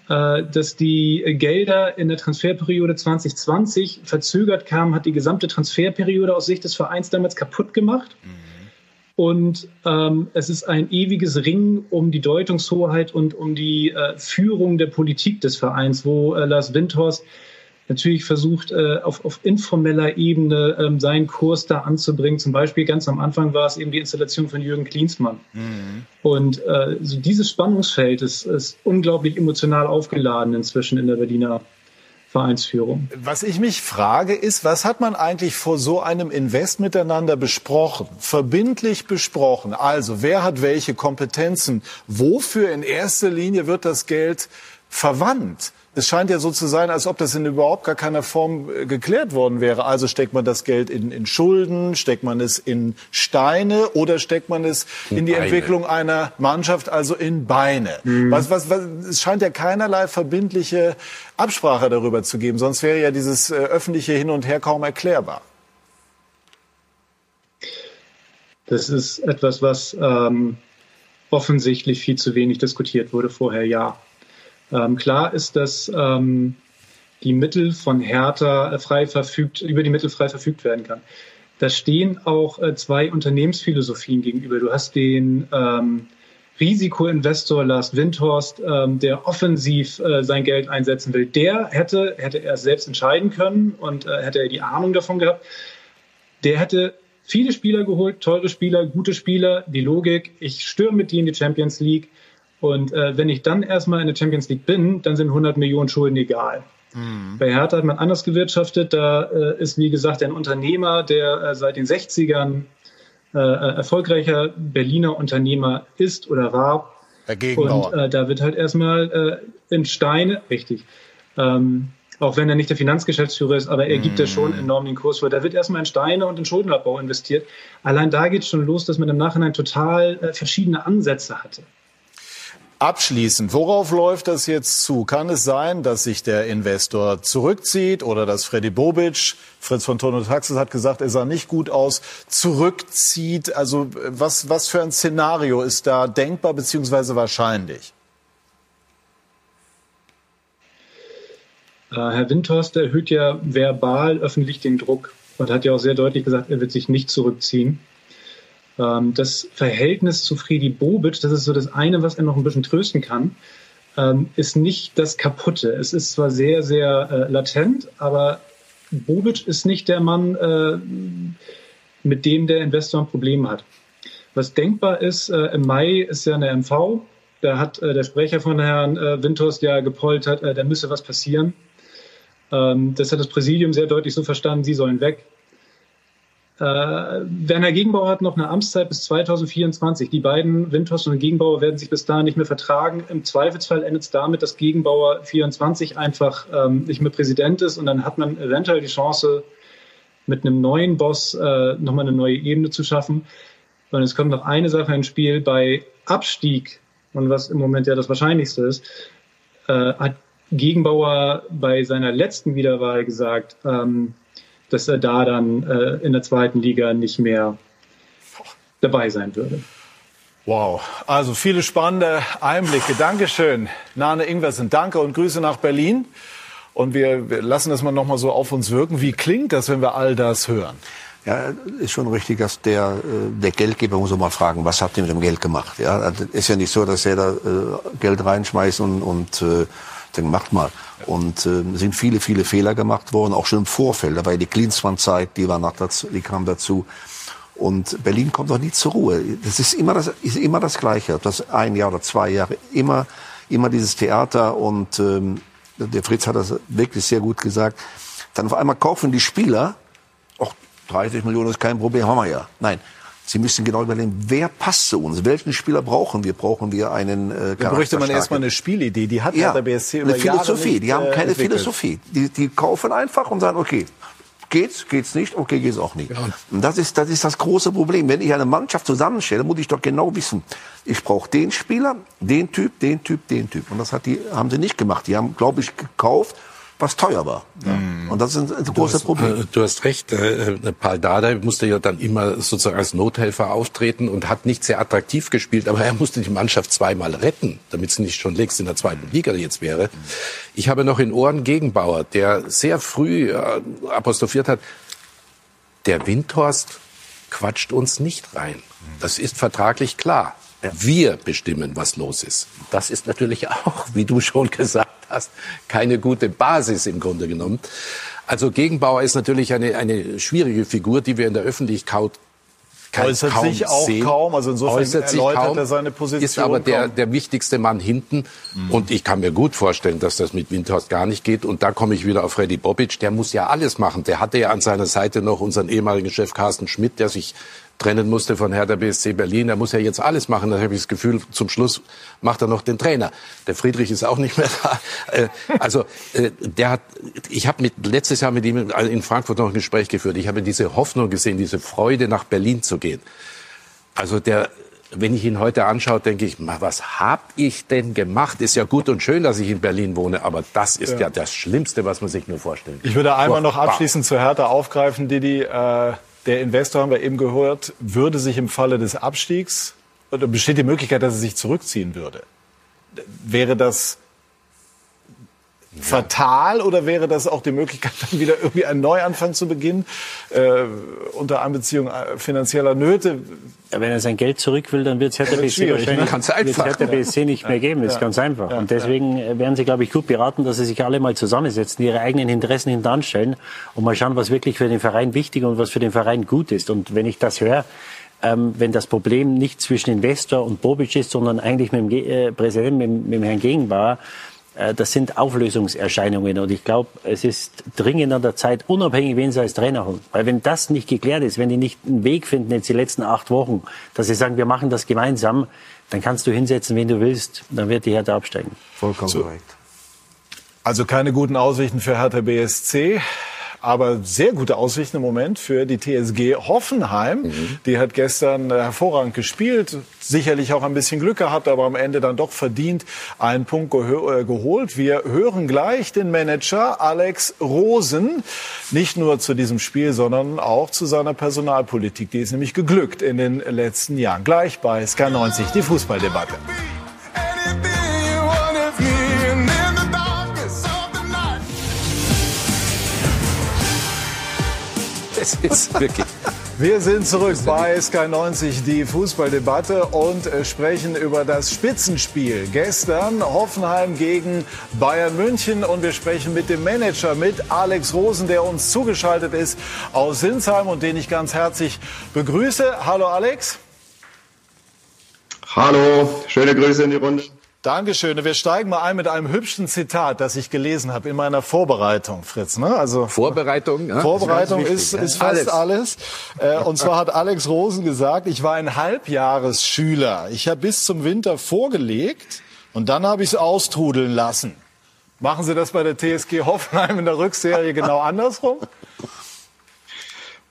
dass die Gelder in der Transferperiode 2020 verzögert kamen, hat die gesamte Transferperiode aus Sicht des Vereins damals kaputt gemacht. Mhm. Und ähm, es ist ein ewiges Ringen um die Deutungshoheit und um die äh, Führung der Politik des Vereins, wo äh, Lars Windhorst natürlich versucht, äh, auf, auf informeller Ebene ähm, seinen Kurs da anzubringen. Zum Beispiel ganz am Anfang war es eben die Installation von Jürgen Klinsmann. Mhm. Und äh, so dieses Spannungsfeld ist, ist unglaublich emotional aufgeladen inzwischen in der Berliner Vereinsführung. Was ich mich frage, ist, was hat man eigentlich vor so einem Invest miteinander besprochen, verbindlich besprochen? Also, wer hat welche Kompetenzen? Wofür in erster Linie wird das Geld verwandt? Es scheint ja so zu sein, als ob das in überhaupt gar keiner Form äh, geklärt worden wäre. Also steckt man das Geld in, in Schulden, steckt man es in Steine oder steckt man es in, in die Beine. Entwicklung einer Mannschaft, also in Beine. Mhm. Was, was, was, es scheint ja keinerlei verbindliche Absprache darüber zu geben, sonst wäre ja dieses äh, öffentliche Hin und Her kaum erklärbar. Das ist etwas, was ähm, offensichtlich viel zu wenig diskutiert wurde vorher, ja. Ähm, klar ist, dass ähm, die Mittel von Hertha äh, frei verfügt, über die Mittel frei verfügt werden kann. Da stehen auch äh, zwei Unternehmensphilosophien gegenüber. Du hast den ähm, Risikoinvestor Lars Windhorst, ähm, der offensiv äh, sein Geld einsetzen will. Der hätte, hätte er selbst entscheiden können und äh, hätte er die Ahnung davon gehabt, der hätte viele Spieler geholt, teure Spieler, gute Spieler. Die Logik, ich stürme mit dir in die Champions League und äh, wenn ich dann erstmal in der Champions League bin, dann sind 100 Millionen Schulden egal. Mhm. Bei Hertha hat man anders gewirtschaftet. Da äh, ist, wie gesagt, ein Unternehmer, der äh, seit den 60ern äh, äh, erfolgreicher Berliner Unternehmer ist oder war. Der Und äh, da wird halt erstmal äh, in Steine, richtig, ähm, auch wenn er nicht der Finanzgeschäftsführer ist, aber er gibt ja schon mhm. enorm den Kurs vor. Da wird erstmal in Steine und in Schuldenabbau investiert. Allein da geht es schon los, dass man im Nachhinein total äh, verschiedene Ansätze hatte. Abschließend, worauf läuft das jetzt zu? Kann es sein, dass sich der Investor zurückzieht oder dass Freddy Bobic, Fritz von Tono Taxis hat gesagt, er sah nicht gut aus, zurückzieht? Also was, was für ein Szenario ist da denkbar bzw. wahrscheinlich? Äh, Herr Windhorst erhöht ja verbal öffentlich den Druck und hat ja auch sehr deutlich gesagt, er wird sich nicht zurückziehen. Ähm, das Verhältnis zu Friedi Bobic, das ist so das eine, was er noch ein bisschen trösten kann, ähm, ist nicht das Kaputte. Es ist zwar sehr, sehr äh, latent, aber Bobic ist nicht der Mann, äh, mit dem der Investor ein Problem hat. Was denkbar ist, äh, im Mai ist ja eine MV, da hat äh, der Sprecher von Herrn äh, Windhorst ja gepoltert, äh, da müsse was passieren. Ähm, das hat das Präsidium sehr deutlich so verstanden, sie sollen weg. Äh, Werner Gegenbauer hat noch eine Amtszeit bis 2024. Die beiden, Windhorst und Gegenbauer, werden sich bis dahin nicht mehr vertragen. Im Zweifelsfall endet es damit, dass Gegenbauer 24 einfach ähm, nicht mehr Präsident ist und dann hat man eventuell die Chance, mit einem neuen Boss äh, nochmal eine neue Ebene zu schaffen. Und es kommt noch eine Sache ins Spiel. Bei Abstieg, und was im Moment ja das Wahrscheinlichste ist, äh, hat Gegenbauer bei seiner letzten Wiederwahl gesagt, ähm, dass er da dann äh, in der zweiten Liga nicht mehr dabei sein würde. Wow, also viele spannende Einblicke. Dankeschön, Nane Ingwersen. Danke und Grüße nach Berlin. Und wir, wir lassen das mal noch mal so auf uns wirken. Wie klingt das, wenn wir all das hören? Ja, ist schon richtig, dass der, äh, der Geldgeber muss auch mal fragen, was habt ihr mit dem Geld gemacht? Ja, also ist ja nicht so, dass er da äh, Geld reinschmeißt und, und äh, Dann macht mal. Und äh, sind viele, viele Fehler gemacht worden, auch schon im Vorfeld. Da war ja die Klinsmann-Zeit, die war nach die kam dazu. Und Berlin kommt doch nie zur Ruhe. Das ist immer das, ist immer das Gleiche. Das ein Jahr oder zwei Jahre immer, immer dieses Theater. Und ähm, der Fritz hat das wirklich sehr gut gesagt. Dann auf einmal kaufen die Spieler, auch 30 Millionen ist kein Problem, haben wir ja. Nein, Sie müssen genau überlegen, wer passt zu uns? Welchen Spieler brauchen wir? Brauchen wir einen äh, Da bräuchte man erstmal eine Spielidee. Die hat ja, der BSC über eine Philosophie. Nicht, die haben äh, keine entwickelt. Philosophie. Die, die kaufen einfach und sagen, okay, geht's, geht's nicht, okay, geht's auch nicht. Und das ist, das ist das große Problem. Wenn ich eine Mannschaft zusammenstelle, muss ich doch genau wissen, ich brauche den Spieler, den Typ, den Typ, den Typ. Und das hat die, haben sie nicht gemacht. Die haben, glaube ich, gekauft, was teuer war. Ja. Und das ist ein, ein großes Problem. Äh, Du hast recht, äh, äh, Paul Dardai musste ja dann immer sozusagen als Nothelfer auftreten und hat nicht sehr attraktiv gespielt, aber er musste die Mannschaft zweimal retten, damit sie nicht schon längst in der zweiten Liga jetzt wäre. Ich habe noch in Ohren Gegenbauer, der sehr früh äh, apostrophiert hat, der Windhorst quatscht uns nicht rein. Das ist vertraglich klar. Wir bestimmen, was los ist. Das ist natürlich auch, wie du schon gesagt hast, keine gute Basis im Grunde genommen. Also Gegenbauer ist natürlich eine, eine schwierige Figur, die wir in der Öffentlichkeit kein, Äußert kaum sich auch sehen. kaum, also insofern Äußert erläutert kaum, er seine Position Ist aber der, der wichtigste Mann hinten. Und ich kann mir gut vorstellen, dass das mit Windhorst gar nicht geht. Und da komme ich wieder auf Freddy Bobic. Der muss ja alles machen. Der hatte ja an seiner Seite noch unseren ehemaligen Chef Carsten Schmidt, der sich trennen musste von Hertha BSC Berlin. Er muss ja jetzt alles machen. Da habe ich das Gefühl, zum Schluss macht er noch den Trainer. Der Friedrich ist auch nicht mehr da. Äh, Also äh, der hat, ich habe mit letztes Jahr mit ihm in Frankfurt noch ein Gespräch geführt. Ich habe diese Hoffnung gesehen, diese Freude nach Berlin zu gehen. Also der, wenn ich ihn heute anschaue, denke ich, was hab ich denn gemacht? Ist ja gut und schön, dass ich in Berlin wohne, aber das ist ja, das Schlimmste, was man sich nur vorstellen kann. Ich würde einmal noch abschließend zu Hertha aufgreifen, Didi. Äh, der Investor, haben wir eben gehört, würde sich im Falle des Abstiegs, oder besteht die Möglichkeit, dass er sich zurückziehen würde. Wäre das fatal oder wäre das auch die Möglichkeit, dann wieder irgendwie einen Neuanfang zu beginnen, äh, unter Einbeziehung äh, finanzieller Nöte? Ja, wenn er sein Geld zurück will, dann wird es Hertha BSC wahrscheinlich ne? Ganz einfach. Hertha BSC nicht mehr geben. Das ist ganz einfach. Und deswegen äh, werden sie, glaube ich, gut beraten, dass sie sich alle mal zusammensetzen, ihre eigenen Interessen hintanstellen und mal schauen, was wirklich für den Verein wichtig und was für den Verein gut ist. Und wenn ich das höre, ähm, wenn das Problem nicht zwischen Investor und Bobic ist, sondern eigentlich mit dem Ge äh, Präsidenten, mit, mit dem Herrn Gegenbauer, das sind Auflösungserscheinungen. Und ich glaube, es ist dringend an der Zeit, unabhängig, wen sie als Trainer holen. Weil wenn das nicht geklärt ist, wenn die nicht einen Weg finden, jetzt die letzten acht Wochen, dass sie sagen, wir machen das gemeinsam, dann kannst du hinsetzen, wen du willst, dann wird die Hertha absteigen. Vollkommen korrekt. Also keine guten Aussichten für Hertha BSC. Aber sehr gute Aussichten im Moment für die TSG Hoffenheim. Die hat gestern äh, hervorragend gespielt, sicherlich auch ein bisschen Glück gehabt, aber am Ende dann doch verdient einen Punkt gehö- äh, geholt. Wir hören gleich den Manager Alex Rosen, nicht nur zu diesem Spiel, sondern auch zu seiner Personalpolitik. Die ist nämlich geglückt in den letzten Jahren. Gleich bei Sky90, die Fußballdebatte. Es ist wirklich. Wir sind zurück bei Sky90, die Fußballdebatte und äh, sprechen über das Spitzenspiel. Gestern Hoffenheim gegen Bayern München und wir sprechen mit dem Manager, mit Alex Rosen, der uns zugeschaltet ist aus Sinsheim und den ich ganz herzlich begrüße. Hallo Alex. Hallo, schöne Grüße in die Runde. Dankeschön. Wir steigen mal ein mit einem hübschen Zitat, das ich gelesen habe in meiner Vorbereitung, Fritz. Ne? Also Vorbereitung. Ja? Vorbereitung ist, wichtig, ist ja. fast alles. Äh, und zwar hat Alex Rosen gesagt, ich war ein Halbjahresschüler. Ich habe bis zum Winter vorgelegt und dann habe ich es austrudeln lassen. Machen Sie das bei der TSG Hoffenheim in der Rückserie genau andersrum?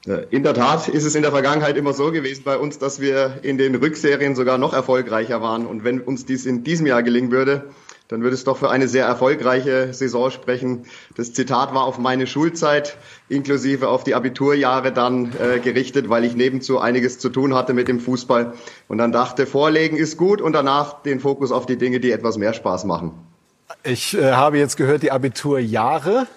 Äh, In der Tat ist es in der Vergangenheit immer so gewesen bei uns, dass wir in den Rückserien sogar noch erfolgreicher waren. Und wenn uns dies in diesem Jahr gelingen würde, dann würde es doch für eine sehr erfolgreiche Saison sprechen. Das Zitat war auf meine Schulzeit inklusive auf die Abiturjahre dann äh, gerichtet, weil ich nebenzu einiges zu tun hatte mit dem Fußball und dann dachte, Vorlegen ist gut und danach den Fokus auf die Dinge, die etwas mehr Spaß machen. Ich äh, habe jetzt gehört, die Abiturjahre.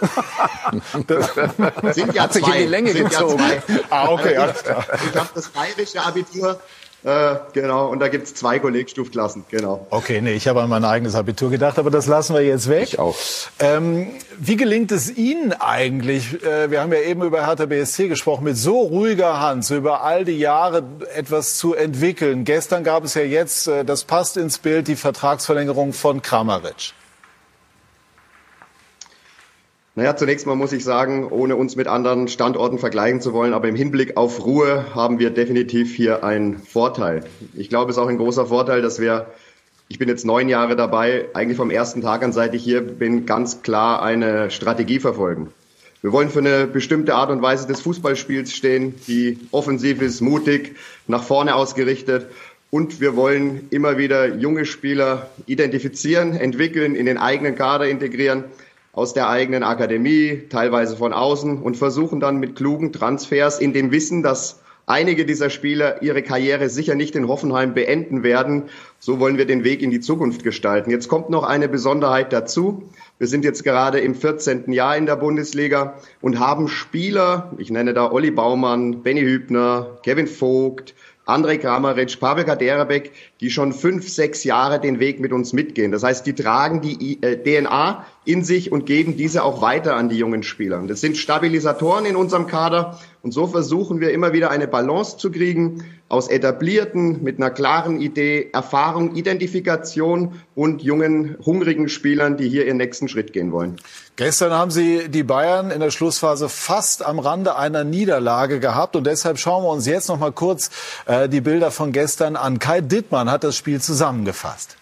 Sind ja Hat sich in die Länge sind gezogen. Ja zwei. Ah, okay, alles klar. Ich habe das bayerische Abitur Äh, genau, und da gibt es zwei Kollegstufklassen, genau. Okay, nee, ich habe an mein eigenes Abitur gedacht, aber das lassen wir jetzt weg. Ich auch. Ähm, wie gelingt es Ihnen eigentlich, äh, wir haben ja eben über Hertha BSC gesprochen, mit so ruhiger Hand, so über all die Jahre etwas zu entwickeln? Gestern gab es ja jetzt, äh, das passt ins Bild, die Vertragsverlängerung von Kramaric. Naja, zunächst mal muss ich sagen, ohne uns mit anderen Standorten vergleichen zu wollen, aber im Hinblick auf Ruhe haben wir definitiv hier einen Vorteil. Ich glaube, es ist auch ein großer Vorteil, dass wir, ich bin jetzt neun Jahre dabei, eigentlich vom ersten Tag an, seit ich hier bin, ganz klar eine Strategie verfolgen. Wir wollen für eine bestimmte Art und Weise des Fußballspiels stehen, die offensiv ist, mutig, nach vorne ausgerichtet. Und wir wollen immer wieder junge Spieler identifizieren, entwickeln, in den eigenen Kader integrieren aus der eigenen Akademie, teilweise von außen und versuchen dann mit klugen Transfers in dem Wissen, dass einige dieser Spieler ihre Karriere sicher nicht in Hoffenheim beenden werden. So wollen wir den Weg in die Zukunft gestalten. Jetzt kommt noch eine Besonderheit dazu. Wir sind jetzt gerade im 14. Jahr in der Bundesliga und haben Spieler, ich nenne da Olli Baumann, Benny Hübner, Kevin Vogt, André Kramaric, Pavel Kaderabek, die schon fünf, sechs Jahre den Weg mit uns mitgehen. Das heißt, die tragen die äh, DNA in sich und geben diese auch weiter an die jungen Spieler. Das sind Stabilisatoren in unserem Kader und so versuchen wir immer wieder eine Balance zu kriegen aus etablierten, mit einer klaren Idee, Erfahrung, Identifikation und jungen, hungrigen Spielern, die hier ihren nächsten Schritt gehen wollen. Gestern haben Sie die Bayern in der Schlussphase fast am Rande einer Niederlage gehabt und deshalb schauen wir uns jetzt noch mal kurz äh, die Bilder von gestern an. Kai Dittmann hat das Spiel zusammengefasst.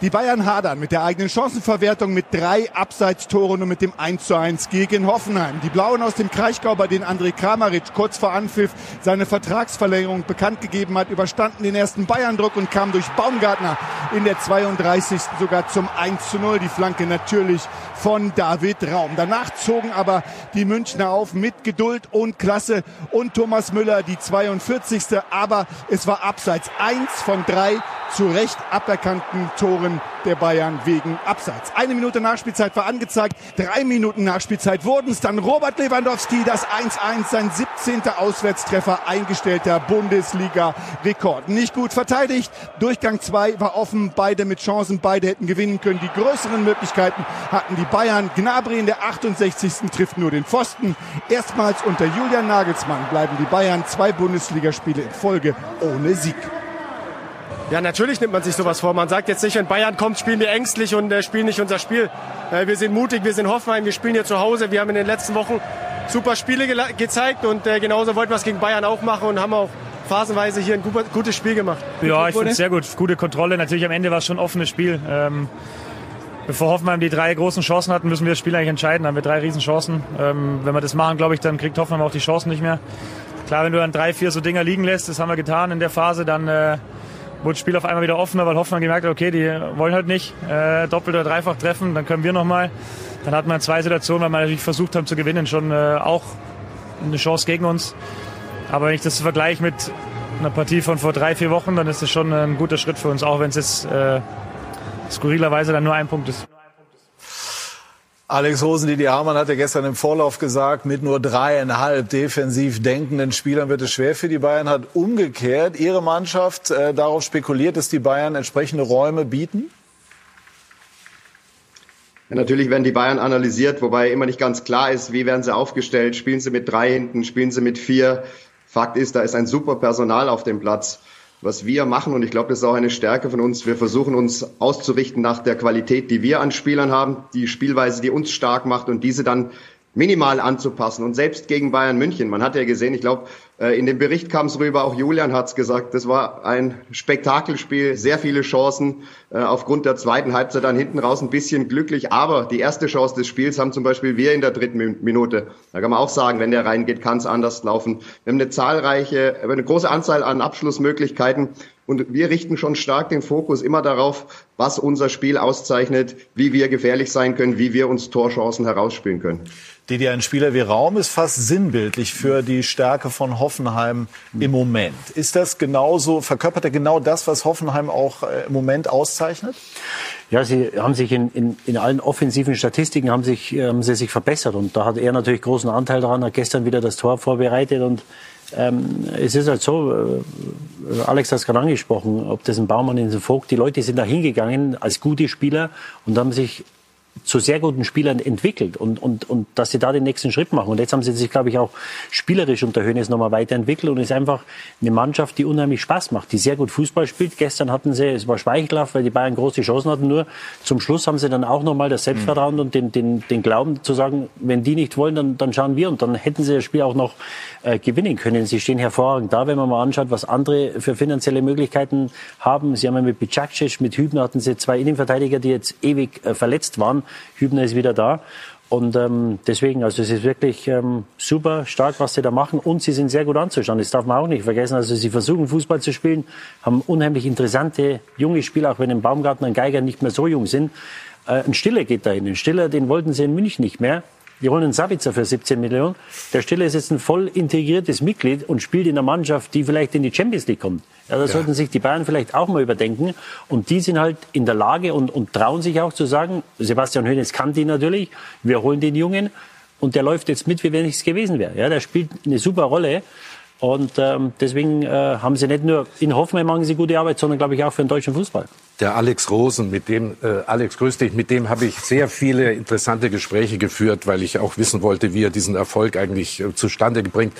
Die Bayern hadern mit der eigenen Chancenverwertung mit drei Abseitstoren und mit dem 1 zu 1 gegen Hoffenheim. Die Blauen aus dem Kraichgau, bei denen André Kramaric kurz vor Anpfiff seine Vertragsverlängerung bekannt gegeben hat, überstanden den ersten Bayern-Druck und kamen durch Baumgartner in der 32. sogar zum 1 zu 0. Die Flanke natürlich von David Raum. Danach zogen aber die Münchner auf mit Geduld und Klasse und Thomas Müller die 42. Aber es war abseits. Eins von drei zu Recht aberkannten Toren der Bayern wegen Abseits. Eine Minute Nachspielzeit war angezeigt. Drei Minuten Nachspielzeit wurden es dann Robert Lewandowski, das 1-1, sein 17. Auswärtstreffer eingestellter Bundesliga-Rekord. Nicht gut verteidigt. Durchgang 2 war offen. Beide mit Chancen. Beide hätten gewinnen können. Die größeren Möglichkeiten hatten die Bayern. Gnabry in der 68. trifft nur den Pfosten. Erstmals unter Julian Nagelsmann bleiben die Bayern zwei Bundesligaspiele in Folge ohne Sieg. Ja, natürlich nimmt man sich sowas vor. Man sagt jetzt nicht, wenn Bayern kommt, spielen wir ängstlich und äh, spielen nicht unser Spiel. Äh, wir sind mutig, wir sind Hoffenheim, wir spielen hier zu Hause. Wir haben in den letzten Wochen super Spiele ge gezeigt und äh, genauso wollten wir es gegen Bayern auch machen und haben auch phasenweise hier ein gutes Spiel gemacht. Ja, ich finde es sehr gut. Gute Kontrolle. Natürlich am Ende war es schon ein offenes Spiel. Ähm, bevor Hoffenheim die drei großen Chancen hatten, müssen wir das Spiel eigentlich entscheiden. Da haben wir drei Riesenchancen. Ähm, wenn wir das machen, glaube ich, dann kriegt Hoffenheim auch die Chancen nicht mehr. Klar, wenn du dann drei, vier so Dinger liegen lässt, das haben wir getan in der Phase, dann äh, wurde das Spiel auf einmal wieder offener, weil Hoffmann gemerkt hat, okay, die wollen halt nicht äh, doppelt oder dreifach treffen, dann können wir nochmal. Dann hatten wir zwei Situationen, weil wir natürlich versucht haben zu gewinnen, schon äh, auch eine Chance gegen uns. Aber wenn ich das vergleiche mit einer Partie von vor drei, vier Wochen, dann ist das schon ein guter Schritt für uns, auch wenn es jetzt äh, skurrilerweise dann nur ein Punkt ist. Alex Rosen, Didi Hamann hat ja gestern im Vorlauf gesagt, mit nur dreieinhalb defensiv denkenden Spielern wird es schwer für die Bayern. Hat umgekehrt Ihre Mannschaft äh, darauf spekuliert, dass die Bayern entsprechende Räume bieten? Ja, natürlich werden die Bayern analysiert, wobei immer nicht ganz klar ist, wie werden sie aufgestellt. Spielen sie mit drei hinten, spielen sie mit vier. Fakt ist, da ist ein super Personal auf dem Platz was wir machen, und ich glaube, das ist auch eine Stärke von uns, wir versuchen uns auszurichten nach der Qualität, die wir an Spielern haben, die Spielweise, die uns stark macht und diese dann minimal anzupassen. Und selbst gegen Bayern München, man hat ja gesehen, ich glaube, in dem Bericht kam es rüber, auch Julian hat es gesagt, das war ein Spektakelspiel, sehr viele Chancen, äh, aufgrund der zweiten Halbzeit dann hinten raus ein bisschen glücklich, aber die erste Chance des Spiels haben zum Beispiel wir in der dritten Minute. Da kann man auch sagen, wenn der reingeht, kann es anders laufen. Wir haben eine zahlreiche, eine große Anzahl an Abschlussmöglichkeiten und wir richten schon stark den Fokus immer darauf, was unser Spiel auszeichnet, wie wir gefährlich sein können, wie wir uns Torchancen herausspielen können. Didi, ein Spieler wie Raum ist fast sinnbildlich für die Stärke von Hoffenheim im Moment. Ist das genauso, verkörpert er genau das, was Hoffenheim auch äh, im Moment auszeichnet? Ja, sie haben sich in, in, in allen offensiven Statistiken haben, sich, haben sie sich verbessert und da hat er natürlich großen Anteil daran, hat gestern wieder das Tor vorbereitet und ähm, es ist halt so, äh, Alex hat es gerade angesprochen, ob das ein Baumann in den Vogt, die Leute sind da hingegangen als gute Spieler und haben sich zu sehr guten Spielern entwickelt und, und, und dass sie da den nächsten Schritt machen. Und jetzt haben sie sich, glaube ich, auch spielerisch unter Hönes nochmal weiterentwickelt und ist einfach eine Mannschaft, die unheimlich Spaß macht, die sehr gut Fußball spielt. Gestern hatten sie, es war schmeichelhaft, weil die Bayern große Chancen hatten, nur zum Schluss haben sie dann auch nochmal das Selbstvertrauen mhm. und den, den, den Glauben zu sagen, wenn die nicht wollen, dann, dann schauen wir und dann hätten sie das Spiel auch noch äh, gewinnen können. Sie stehen hervorragend da, wenn man mal anschaut, was andere für finanzielle Möglichkeiten haben. Sie haben mit Bicacic, mit Hübner hatten sie zwei Innenverteidiger, die jetzt ewig äh, verletzt waren. Hübner ist wieder da. Und ähm, deswegen, also es ist wirklich ähm, super stark, was sie da machen. Und sie sind sehr gut anzuschauen. Das darf man auch nicht vergessen. Also sie versuchen Fußball zu spielen, haben unheimlich interessante junge Spieler, auch wenn ein Baumgarten und Geiger nicht mehr so jung sind. Äh, ein Stiller geht dahin. Ein Stiller, den wollten sie in München nicht mehr. Die holen einen Sabitzer für 17 Millionen. Der Stiller ist jetzt ein voll integriertes Mitglied und spielt in einer Mannschaft, die vielleicht in die Champions League kommt. Ja, da ja. sollten sich die Bayern vielleicht auch mal überdenken. Und die sind halt in der Lage und, und trauen sich auch zu sagen, Sebastian Hoeneß kann die natürlich, wir holen den Jungen und der läuft jetzt mit, wie wenn nichts gewesen wäre. Ja, der spielt eine super Rolle. Und ähm, deswegen äh, haben sie nicht nur in Hoffenheim machen sie gute Arbeit, sondern glaube ich auch für den deutschen Fußball der Alex Rosen, mit dem, äh, Alex, grüß dich, mit dem habe ich sehr viele interessante Gespräche geführt, weil ich auch wissen wollte, wie er diesen Erfolg eigentlich äh, zustande bringt.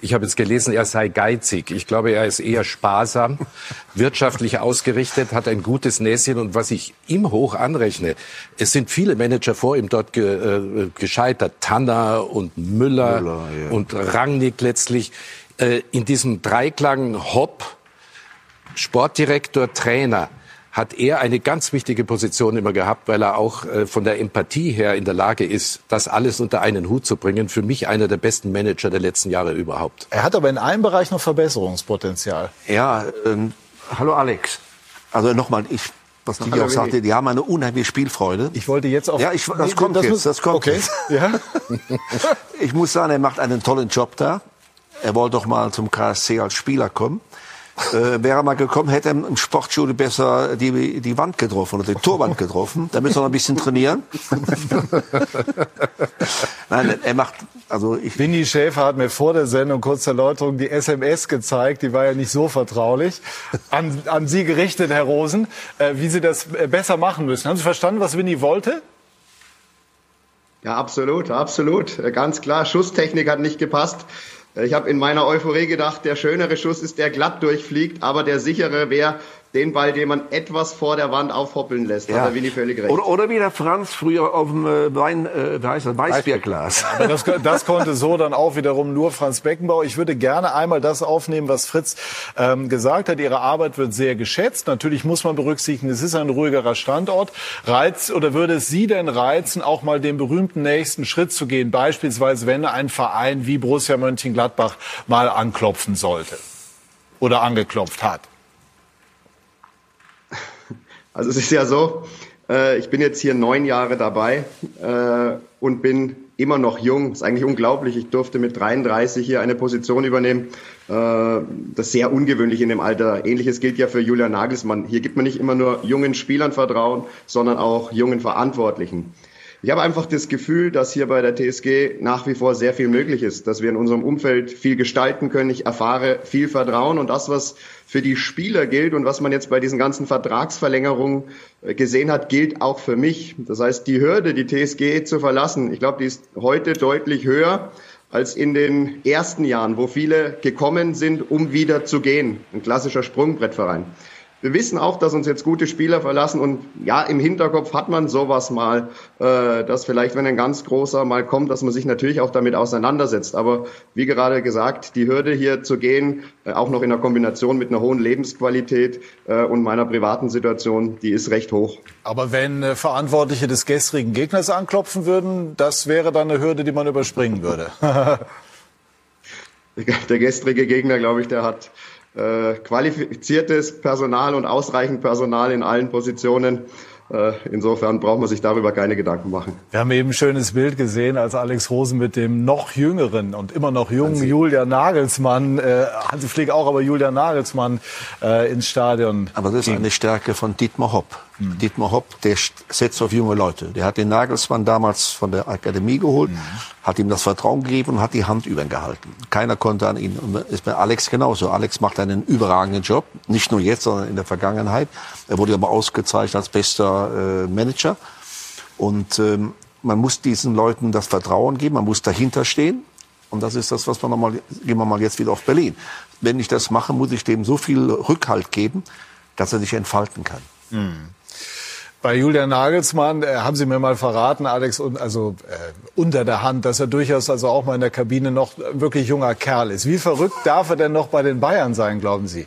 Ich habe jetzt gelesen, er sei geizig. Ich glaube, er ist eher sparsam, wirtschaftlich ausgerichtet, hat ein gutes Näschen und was ich ihm hoch anrechne, es sind viele Manager vor ihm dort ge, äh, gescheitert, Tanner und Müller, Müller ja. und Rangnick letztlich, äh, in diesem Dreiklang Hopp, Sportdirektor, Trainer hat er eine ganz wichtige Position immer gehabt, weil er auch äh, von der Empathie her in der Lage ist, das alles unter einen Hut zu bringen. Für mich einer der besten Manager der letzten Jahre überhaupt. Er hat aber in einem Bereich noch Verbesserungspotenzial. Ja, ähm, hallo Alex. Also nochmal, ich was die auch sagte, die haben eine unheimliche Spielfreude. Ich wollte jetzt auch. Ja, ich, das nee, kommt das jetzt, das kommt okay. jetzt. Ja. ich muss sagen, er macht einen tollen Job da. Er wollte doch mal zum KSC als Spieler kommen. Äh, wäre er mal gekommen, hätte er im Sportschule besser die, die Wand getroffen oder die Torwand getroffen. Da müssen wir noch ein bisschen trainieren. Nein, er macht, also ich. Winnie Schäfer hat mir vor der Sendung kurz zur Erläuterung die SMS gezeigt. Die war ja nicht so vertraulich. An, an Sie gerichtet, Herr Rosen, äh, wie Sie das äh, besser machen müssen. Haben Sie verstanden, was Winnie wollte? Ja, absolut, absolut. Ganz klar, Schusstechnik hat nicht gepasst. Ich habe in meiner Euphorie gedacht, der schönere Schuss ist, der glatt durchfliegt, aber der sichere wäre den Ball, den man etwas vor der Wand aufhoppeln lässt. Ja. Hat er Willi völlig recht. Oder, oder wie der Franz früher auf dem äh, Wein, äh, wie heißt das, Weißbierglas. Aber das, das konnte so dann auch wiederum nur Franz Beckenbauer. Ich würde gerne einmal das aufnehmen, was Fritz ähm, gesagt hat. Ihre Arbeit wird sehr geschätzt. Natürlich muss man berücksichtigen, es ist ein ruhigerer Standort. Reiz oder würde es Sie denn reizen, auch mal den berühmten nächsten Schritt zu gehen? Beispielsweise, wenn ein Verein wie Borussia Mönchengladbach mal anklopfen sollte oder angeklopft hat. Also es ist ja so, äh, ich bin jetzt hier neun Jahre dabei äh, und bin immer noch jung. Das ist eigentlich unglaublich. Ich durfte mit 33 hier eine Position übernehmen. Äh, das ist sehr ungewöhnlich in dem Alter. Ähnliches gilt ja für Julian Nagelsmann. Hier gibt man nicht immer nur jungen Spielern Vertrauen, sondern auch jungen Verantwortlichen. Ich habe einfach das Gefühl, dass hier bei der TSG nach wie vor sehr viel möglich ist, dass wir in unserem Umfeld viel gestalten können. Ich erfahre viel Vertrauen und das, was für die Spieler gilt und was man jetzt bei diesen ganzen Vertragsverlängerungen äh, gesehen hat, gilt auch für mich. Das heißt, die Hürde, die TSG zu verlassen, ich glaube, die ist heute deutlich höher als in den ersten Jahren, wo viele gekommen sind, um wieder zu gehen. Ein klassischer Sprungbrettverein. Wir wissen auch, dass uns jetzt gute Spieler verlassen und ja, im Hinterkopf hat man sowas mal, äh, dass vielleicht, wenn ein ganz großer mal kommt, dass man sich natürlich auch damit auseinandersetzt. Aber wie gerade gesagt, die Hürde hier zu gehen, äh, auch noch in der Kombination mit einer hohen Lebensqualität äh, und meiner privaten Situation, die ist recht hoch. Aber wenn äh, Verantwortliche des gestrigen Gegners anklopfen würden, das wäre dann eine Hürde, die man überspringen würde. der gestrige Gegner, glaube ich, der hat qualifiziertes Personal und ausreichend Personal in allen Positionen. Äh, insofern braucht man sich darüber keine Gedanken machen. Wir haben eben ein schönes Bild gesehen, als Alex Rosen mit dem noch jüngeren und immer noch jungen Hansi. Julian Nagelsmann, äh, Hansi Flick auch, aber Julian Nagelsmann äh, ins Stadion. Aber das ist ging. eine Stärke von Dietmar Hopp. Mhm. Dietmar Hopp, der setzt auf junge Leute. Der hat den Nagelsmann damals von der Akademie geholt, mhm. hat ihm das Vertrauen gegeben und hat die Hand über ihn gehalten. Keiner konnte an ihn. Und ist bei Alex genauso. Alex macht einen überragenden Job, nicht nur jetzt, sondern in der Vergangenheit. Er wurde aber ausgezeichnet als bester äh, Manager. Und ähm, man muss diesen Leuten das Vertrauen geben, man muss dahinter stehen. Und das ist das, was wir nochmal, gehen wir mal jetzt wieder auf Berlin. Wenn ich das mache, muss ich dem so viel Rückhalt geben, dass er sich entfalten kann. Mhm. Bei Julian Nagelsmann äh, haben Sie mir mal verraten, Alex, also äh, unter der Hand, dass er durchaus also auch mal in der Kabine noch wirklich junger Kerl ist. Wie verrückt darf er denn noch bei den Bayern sein, glauben Sie?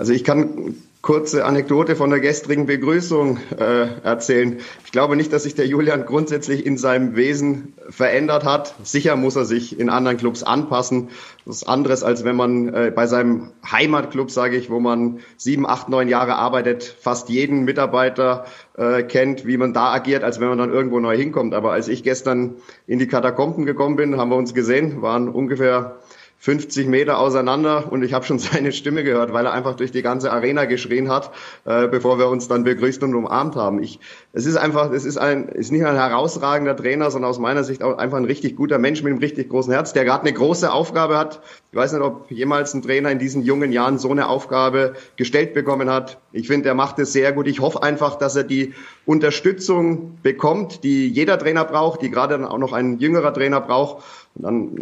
Also ich kann kurze Anekdote von der gestrigen Begrüßung äh, erzählen. Ich glaube nicht, dass sich der Julian grundsätzlich in seinem Wesen verändert hat. Sicher muss er sich in anderen Clubs anpassen. Das ist anderes, als wenn man äh, bei seinem Heimatclub, sage ich, wo man sieben, acht, neun Jahre arbeitet, fast jeden Mitarbeiter äh, kennt, wie man da agiert, als wenn man dann irgendwo neu hinkommt. Aber als ich gestern in die Katakomben gekommen bin, haben wir uns gesehen, waren ungefähr 50 Meter auseinander und ich habe schon seine Stimme gehört, weil er einfach durch die ganze Arena geschrien hat, äh, bevor wir uns dann begrüßt und umarmt haben. Ich, es ist einfach, es ist ein, ist nicht ein herausragender Trainer, sondern aus meiner Sicht auch einfach ein richtig guter Mensch mit einem richtig großen Herz, der gerade eine große Aufgabe hat. Ich weiß nicht, ob jemals ein Trainer in diesen jungen Jahren so eine Aufgabe gestellt bekommen hat. Ich finde, er macht es sehr gut. Ich hoffe einfach, dass er die Unterstützung bekommt, die jeder Trainer braucht, die gerade dann auch noch ein jüngerer Trainer braucht und dann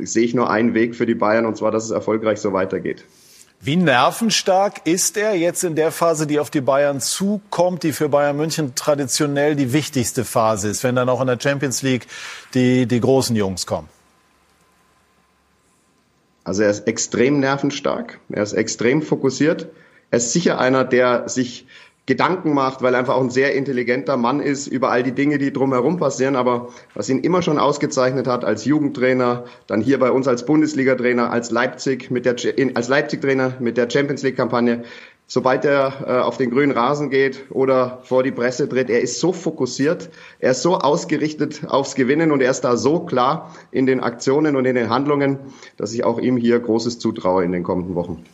äh, sehe ich nur einen Weg für die Bayern, und zwar, dass es erfolgreich so weitergeht. Wie nervenstark ist er jetzt in der Phase, die auf die Bayern zukommt, die für Bayern München traditionell die wichtigste Phase ist, wenn dann auch in der Champions League die, die großen Jungs kommen? Also er ist extrem nervenstark, er ist extrem fokussiert. Er ist sicher einer, der sich Gedanken macht, weil er einfach auch ein sehr intelligenter Mann ist über all die Dinge, die drumherum passieren. Aber was ihn immer schon ausgezeichnet hat als Jugendtrainer, dann hier bei uns als Bundesliga-Trainer, als Leipzig mit der als Leipzig-Trainer mit der Champions League-Kampagne, sobald er äh, auf den grünen Rasen geht oder vor die Presse tritt, er ist so fokussiert, er ist so ausgerichtet aufs Gewinnen und er ist da so klar in den Aktionen und in den Handlungen, dass ich auch ihm hier Großes zutraue in den kommenden Wochen.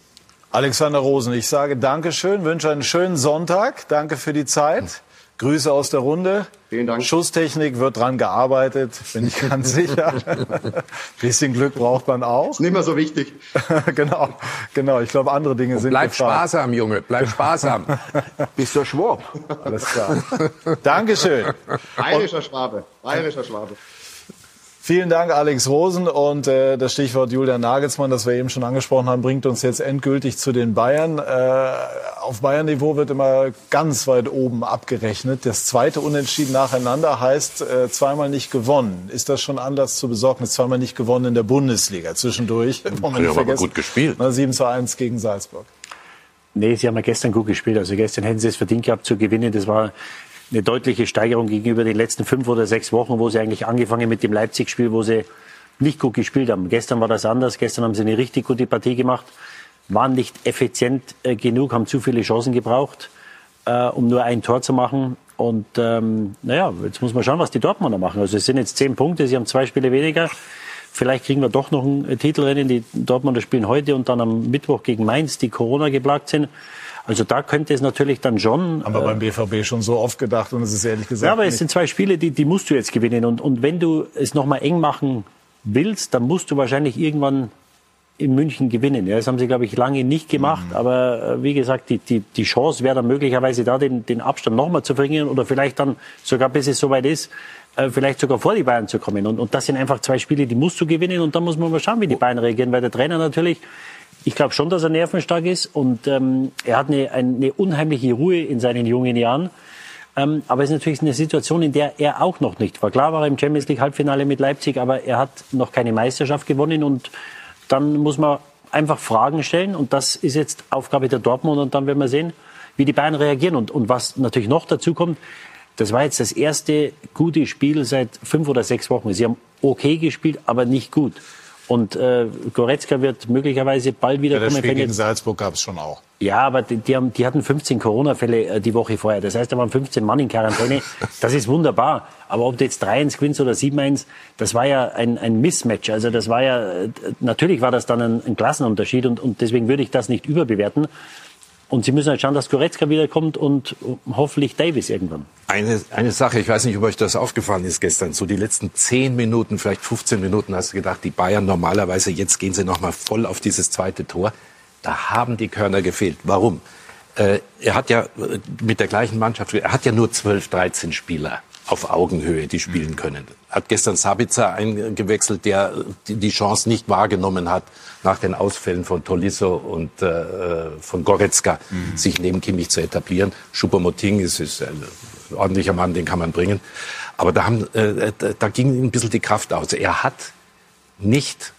Alexander Rosen, ich sage Dankeschön, wünsche einen schönen Sonntag. Danke für die Zeit. Grüße aus der Runde. Vielen Dank. Schusstechnik wird dran gearbeitet, bin ich ganz sicher. Bisschen Glück braucht man auch. Ist nicht mehr so wichtig. genau, genau. Ich glaube, andere Dinge Und sind Bleib gefragt. sparsam, Junge. Bleib sparsam. Bist du Schwab? Alles klar. Dankeschön. Bayerischer Schwabe. Bayerischer Schwabe. Vielen Dank, Alex Rosen. Und äh, das Stichwort Julian Nagelsmann, das wir eben schon angesprochen haben, bringt uns jetzt endgültig zu den Bayern. Äh, auf Bayern-Niveau wird immer ganz weit oben abgerechnet. Das zweite Unentschieden nacheinander heißt äh, zweimal nicht gewonnen. Ist das schon Anlass zur Besorgnis? Zweimal nicht gewonnen in der Bundesliga zwischendurch. Wollen wir Ja, nicht aber gut gespielt. Na, 7 zu 1 gegen Salzburg. Nee, sie haben ja gestern gut gespielt. Also gestern hätten sie es verdient gehabt zu gewinnen. Das war eine deutliche Steigerung gegenüber den letzten fünf oder sechs Wochen, wo sie eigentlich angefangen mit dem Leipzig-Spiel, wo sie nicht gut gespielt haben. Gestern war das anders. Gestern haben sie eine richtig gute Partie gemacht, waren nicht effizient äh, genug, haben zu viele Chancen gebraucht, äh, um nur ein Tor zu machen. Und ähm, naja, jetzt muss man schauen, was die Dortmunder machen. Also es sind jetzt zehn Punkte, sie haben zwei Spiele weniger. Vielleicht kriegen wir doch noch ein Titelrennen. Die Dortmunder spielen heute und dann am Mittwoch gegen Mainz, die Corona geplagt sind. Also da könnte es natürlich dann schon. Haben wir beim BVB schon so oft gedacht und es ist ehrlich gesagt Ja, aber es sind zwei Spiele, die, die musst du jetzt gewinnen. Und, und wenn du es nochmal eng machen willst, dann musst du wahrscheinlich irgendwann in München gewinnen. Ja, das haben sie, glaube ich, lange nicht gemacht. Mhm. Aber äh, wie gesagt, die, die, die Chance wäre dann möglicherweise da, den, den Abstand nochmal zu verringern oder vielleicht dann sogar, bis es soweit ist, äh, vielleicht sogar vor die Bayern zu kommen. Und, und das sind einfach zwei Spiele, die musst du gewinnen. Und dann muss man mal schauen, wie die Bayern reagieren. Weil der Trainer natürlich, ich glaube schon, dass er nervenstark ist. Und ähm, er hat eine, eine unheimliche Ruhe in seinen jungen Jahren. Ähm, aber es ist natürlich eine Situation, in der er auch noch nicht war. Klar war er im Champions League Halbfinale mit Leipzig, aber er hat noch keine Meisterschaft gewonnen und dann muss man einfach Fragen stellen und das ist jetzt Aufgabe der Dortmund und dann werden wir sehen, wie die Bayern reagieren und, und was natürlich noch dazu kommt. Das war jetzt das erste gute Spiel seit fünf oder sechs Wochen. Sie haben okay gespielt, aber nicht gut. Und äh, Goretzka wird möglicherweise bald wieder Ja, kommen. Spiel gegen Salzburg gab es schon auch. ja, aber die, die, haben, die hatten 15 Corona-Fälle äh, die Woche vorher. Das heißt, da waren 15 Mann in Quarantäne. Das ist wunderbar. Aber ob du jetzt 3-1 gewinnst oder 7-1, das war ja ein, ein Mismatch. Also das war ja, äh, natürlich war das dann ein, ein Klassenunterschied und, und deswegen würde ich das nicht überbewerten. Und sie müssen halt schauen, dass Goretzka wiederkommt und hoffentlich Davis irgendwann. Eine, eine Sache, ich weiß nicht, ob euch das aufgefallen ist gestern, so die letzten 10 Minuten, vielleicht 15 Minuten hast du gedacht, die Bayern normalerweise, jetzt gehen sie nochmal voll auf dieses zweite Tor. Da haben die Körner gefehlt. Warum? Äh, er hat ja äh, mit der gleichen Mannschaft, er hat ja nur 12, 13 Spieler auf Augenhöhe, die spielen können. Hat gestern Sabitzer eingewechselt, der die Chance nicht wahrgenommen hat, nach den Ausfällen von Tolisso und äh, von Goretzka mhm. sich neben Kimmich zu etablieren. Schuppermoting ist, ist ein ordentlicher Mann, den kann man bringen. Aber da, haben, äh, da ging ein bisschen die Kraft aus. Er hat nicht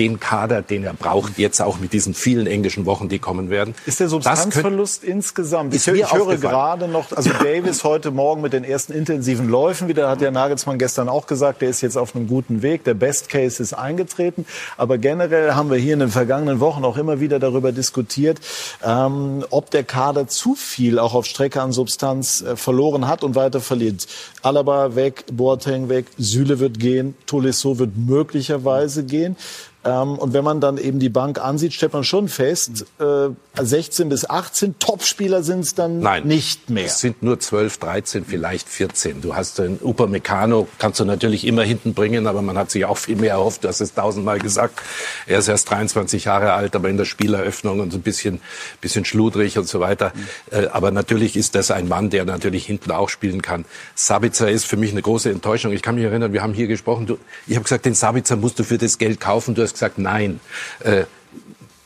den Kader, den er braucht, jetzt auch mit diesen vielen englischen Wochen, die kommen werden. Ist der Substanzverlust insgesamt? Ich, ich höre gerade noch, also Davis heute Morgen mit den ersten intensiven Läufen wieder, hat der Nagelsmann gestern auch gesagt, der ist jetzt auf einem guten Weg. Der Best Case ist eingetreten. Aber generell haben wir hier in den vergangenen Wochen auch immer wieder darüber diskutiert, ähm, ob der Kader zu viel auch auf Strecke an Substanz äh, verloren hat und weiter verliert. Alaba weg, Boateng weg, Süle wird gehen, Tolisso wird möglicherweise gehen. Ähm, und wenn man dann eben die Bank ansieht, stellt man schon fest, äh, 16 bis 18 Topspieler sind es dann Nein, nicht mehr. Es sind nur 12, 13, vielleicht 14. Du hast den Upamecano, kannst du natürlich immer hinten bringen, aber man hat sich auch viel mehr erhofft. Du hast es tausendmal gesagt. Er ist erst 23 Jahre alt, aber in der Spieleröffnung und so ein bisschen, bisschen schludrig und so weiter. Mhm. aber natürlich ist das ein Mann, der natürlich hinten auch spielen kann. Sabitzer ist für mich eine große Enttäuschung. Ich kann mich erinnern, wir haben hier gesprochen. Du, ich habe gesagt, den Sabitzer musst du für das Geld kaufen. Du hast gesagt, nein. Äh,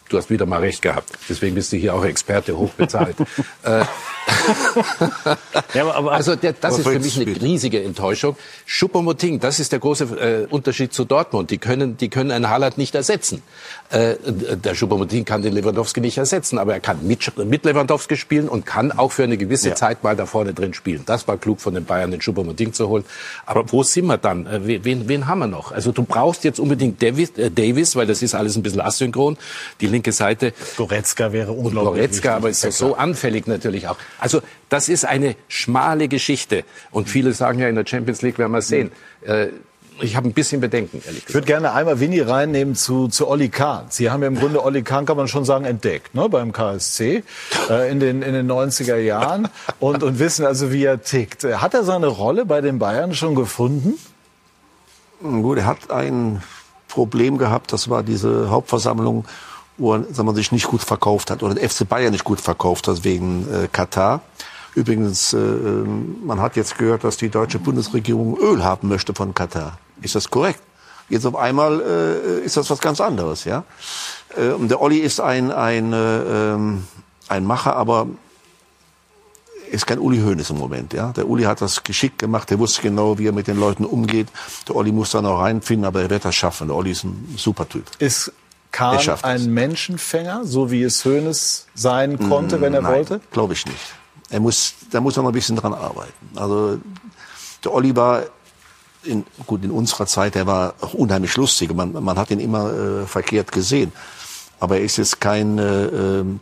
du hast wieder mal recht gehabt. Deswegen bist du hier auch Experte, hochbezahlt. äh, ja, aber, also der, das ist für mich eine riesige Enttäuschung. Schuppermoting, das ist der große äh, Unterschied zu Dortmund. Die können, die können einen Haaland nicht ersetzen. Äh, der Schuppermoting kann den Lewandowski nicht ersetzen, aber er kann mit, mit Lewandowski spielen und kann auch für eine gewisse ja. Zeit mal da vorne drin spielen. Das war klug von den Bayern, den Schuppermoting zu holen. Aber wo sind wir dann? Äh, wen, wen haben wir noch? Also du brauchst jetzt unbedingt Davis, äh, Davis, weil das ist alles ein bisschen asynchron. Die linke Seite. Goretzka wäre unglaublich. Und Goretzka, aber ist ja so anfällig natürlich auch. Also das ist eine schmale Geschichte. Und viele sagen ja, in der Champions League werden wir sehen. Äh, ich habe ein bisschen Bedenken, ehrlich gesagt. Ich würde gerne einmal Winnie reinnehmen zu, zu Olli Kahn. Sie haben ja im Grunde Olli Kahn, kann man schon sagen, entdeckt ne, beim KSC äh, in, den, in den 90er Jahren und, und wissen also, wie er tickt. Hat er seine Rolle bei den Bayern schon gefunden? Gut, er hat ein Problem gehabt, das war diese Hauptversammlung wo er sagen wir, sich nicht gut verkauft hat oder der FC Bayern nicht gut verkauft hat wegen äh, Katar. Übrigens, äh, ähm, man hat jetzt gehört, dass die deutsche Bundesregierung Öl haben möchte von Katar. Ist das korrekt? Jetzt auf einmal äh, ist das was ganz anderes, ja. Äh, und der Olli ist ein ein äh, ähm, ein Macher, aber ist kein Uli Hoeneß im Moment, ja. Der Uli hat das geschickt gemacht, der wusste genau, wie er mit den Leuten umgeht. Der Olli muss da noch reinfinden, aber er wird das schaffen. Der Olli ist ein super Typ. Ist Kahn ein Menschenfänger, so wie es Hoeneß sein konnte, wenn er Nein, wollte? glaube ich nicht. Er muss, da muss er noch ein bisschen dran arbeiten. Also der Olli war in, gut in unserer Zeit, er war auch unheimlich lustig. Man, man hat ihn immer äh, verkehrt gesehen. Aber er ist jetzt kein, äh, ähm,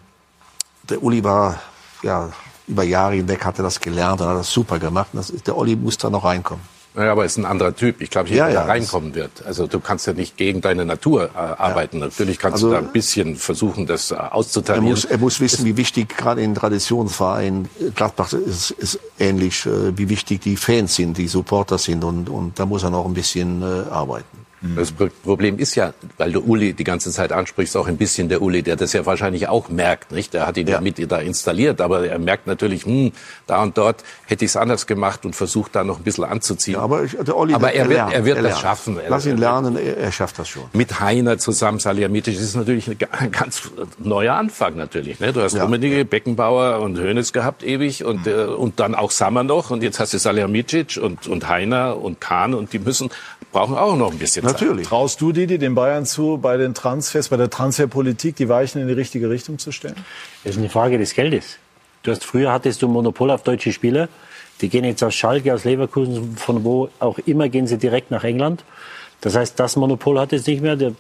der Uli war ja über Jahre hinweg hat er das gelernt und hat das super gemacht. Das, der Olli muss da noch reinkommen. Naja, aber er ist ein anderer Typ. Ich glaube nicht, ja, er ja, reinkommen wird. Also du kannst ja nicht gegen deine Natur äh, arbeiten. Ja. Natürlich kannst also, du da ein bisschen versuchen, das äh, auszutarieren. Er muss, er muss wissen, wie wichtig gerade in Traditionsvereinen, Gladbach ist, ist ähnlich, äh, wie wichtig die Fans sind, die Supporter sind. Und, und da muss er noch ein bisschen äh, arbeiten. Mhm. Das Problem ist ja, weil du Uli die ganze Zeit ansprichst, auch ein bisschen der Uli, der das ja wahrscheinlich auch merkt, nicht? Der hat ihn ja, ja mit da installiert, aber er merkt natürlich, hm, da und dort hätte ich es anders gemacht und versucht da noch ein bisschen anzuziehen. Ja, aber der Uli, aber er, wird, er wird er das schaffen. Lass ihn lernen, er, er, schafft das schon. Mit Heiner zusammen, Salihamidzic, ist natürlich ein ganz neuer Anfang natürlich. Ne? Du hast ja. Rummenigge, Beckenbauer und Hoeneß gehabt ewig und, äh, und dann auch Sammer noch und jetzt hast du Salihamidzic und, und Heiner und Kahn und die müssen brauchen auch noch ein bisschen Zeit. Natürlich. Traust du Didi den Bayern zu, bei den Transfers, bei der Transferpolitik die Weichen in die richtige Richtung zu stellen? Das ist eine Frage des Geldes. Du hast früher hattest du Monopol auf deutsche Spieler. Die gehen jetzt aus Schalke, aus Leverkusen, von wo auch immer gehen sie direkt nach England. Das heißt, das Monopol hat es nicht mehr. Der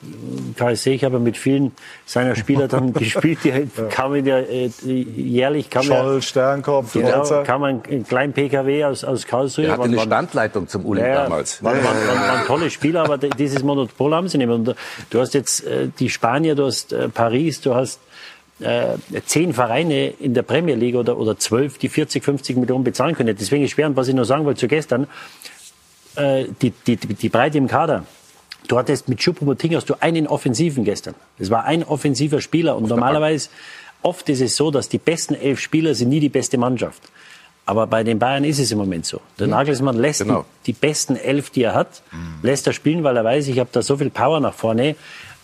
KSC, ich habe mit vielen seiner Spieler dann gespielt, die ja. kamen ja äh, jährlich kam Scholl, ja, Sternkopf, genau, kam ein, ein kleinen PKW aus, aus Karlsruhe. Er hatte eine Standleitung zum Uli ja, damals. Waren, waren, waren, waren, tolle Spieler, aber dieses Monopol haben sie nicht mehr. Und du hast jetzt äh, die Spanier, du hast äh, Paris, du hast äh, zehn Vereine in der Premier League oder, oder zwölf, die 40, 50 Millionen bezahlen können. Deswegen ist schwer, und was ich nur sagen wollte zu gestern, äh, die, die, die Breite im Kader. Du hattest mit Choupo-Moting hast du einen Offensiven gestern. Es war ein offensiver Spieler und normalerweise oft ist es so, dass die besten elf Spieler sind nie die beste Mannschaft. Aber bei den Bayern ist es im Moment so. Der mhm. Nagelsmann lässt genau. die, die, besten elf, die er hat, mhm. lässt er spielen, weil er weiß, ich habe da so viel Power nach vorne.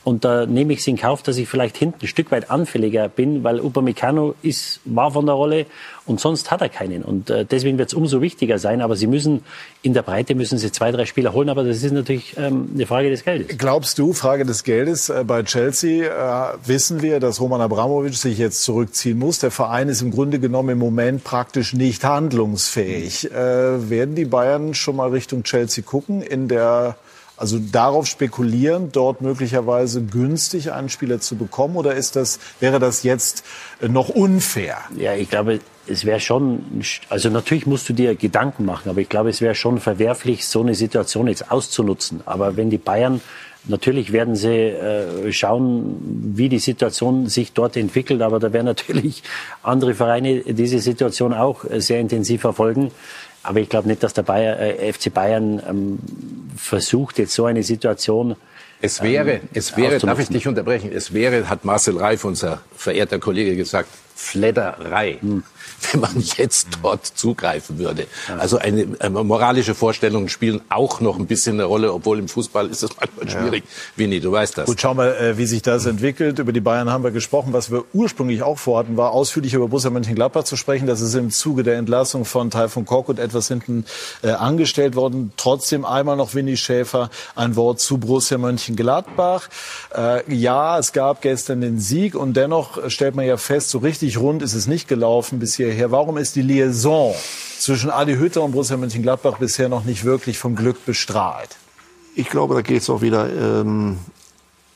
Und da nehme ich es in Kauf, dass ich vielleicht hinten ein Stück weit anfälliger bin, weil Upamecano ist, war von der Rolle und sonst hat er keinen. Und äh, deswegen wird es umso wichtiger sein. Aber sie müssen, in der Breite müssen sie zwei, drei Spieler holen. Aber das ist natürlich ähm, eine Frage des Geldes. Glaubst du, Frage des Geldes, äh, bei Chelsea äh, wissen wir, dass Roman Abramovic sich jetzt zurückziehen muss. Der Verein ist im Grunde genommen im Moment praktisch nicht handlungsfähig. Äh, werden die Bayern schon mal Richtung Chelsea gucken in der also darauf spekulieren, dort möglicherweise günstig einen Spieler zu bekommen oder ist das, wäre das jetzt noch unfair? Ja, ich glaube, es wäre schon, also natürlich musst du dir Gedanken machen, aber ich glaube, es wäre schon verwerflich, so eine Situation jetzt auszunutzen. Aber wenn die Bayern Natürlich werden sie äh, schauen, wie die Situation sich dort entwickelt, aber da werden natürlich andere Vereine diese Situation auch sehr intensiv verfolgen. Aber ich glaube nicht, dass der Bayer, äh, FC Bayern ähm, versucht, jetzt so eine Situation es wäre, ähm, es wäre, darf ich dich unterbrechen? Es wäre, hat Marcel Reif, unser verehrter Kollege, gesagt, Fledderei. Hm wenn man jetzt dort zugreifen würde. Also eine, eine moralische Vorstellungen spielen auch noch ein bisschen eine Rolle, obwohl im Fußball ist es manchmal schwierig. Ja. Winnie, du weißt das. Gut, schauen wir, äh, wie sich das entwickelt. Über die Bayern haben wir gesprochen. Was wir ursprünglich auch vorhatten, war ausführlich über Borussia Mönchengladbach zu sprechen. Das ist im Zuge der Entlassung von Taifun Korkut etwas hinten äh, angestellt worden. Trotzdem einmal noch Winnie Schäfer ein Wort zu Borussia Mönchengladbach. Äh, ja, es gab gestern den Sieg und dennoch stellt man ja fest, so richtig rund ist es nicht gelaufen bisher hierher. Warum ist die Liaison zwischen Adi Hütter und Borussia Mönchengladbach bisher noch nicht wirklich vom Glück bestrahlt? Ich glaube, da geht es auch wieder ähm,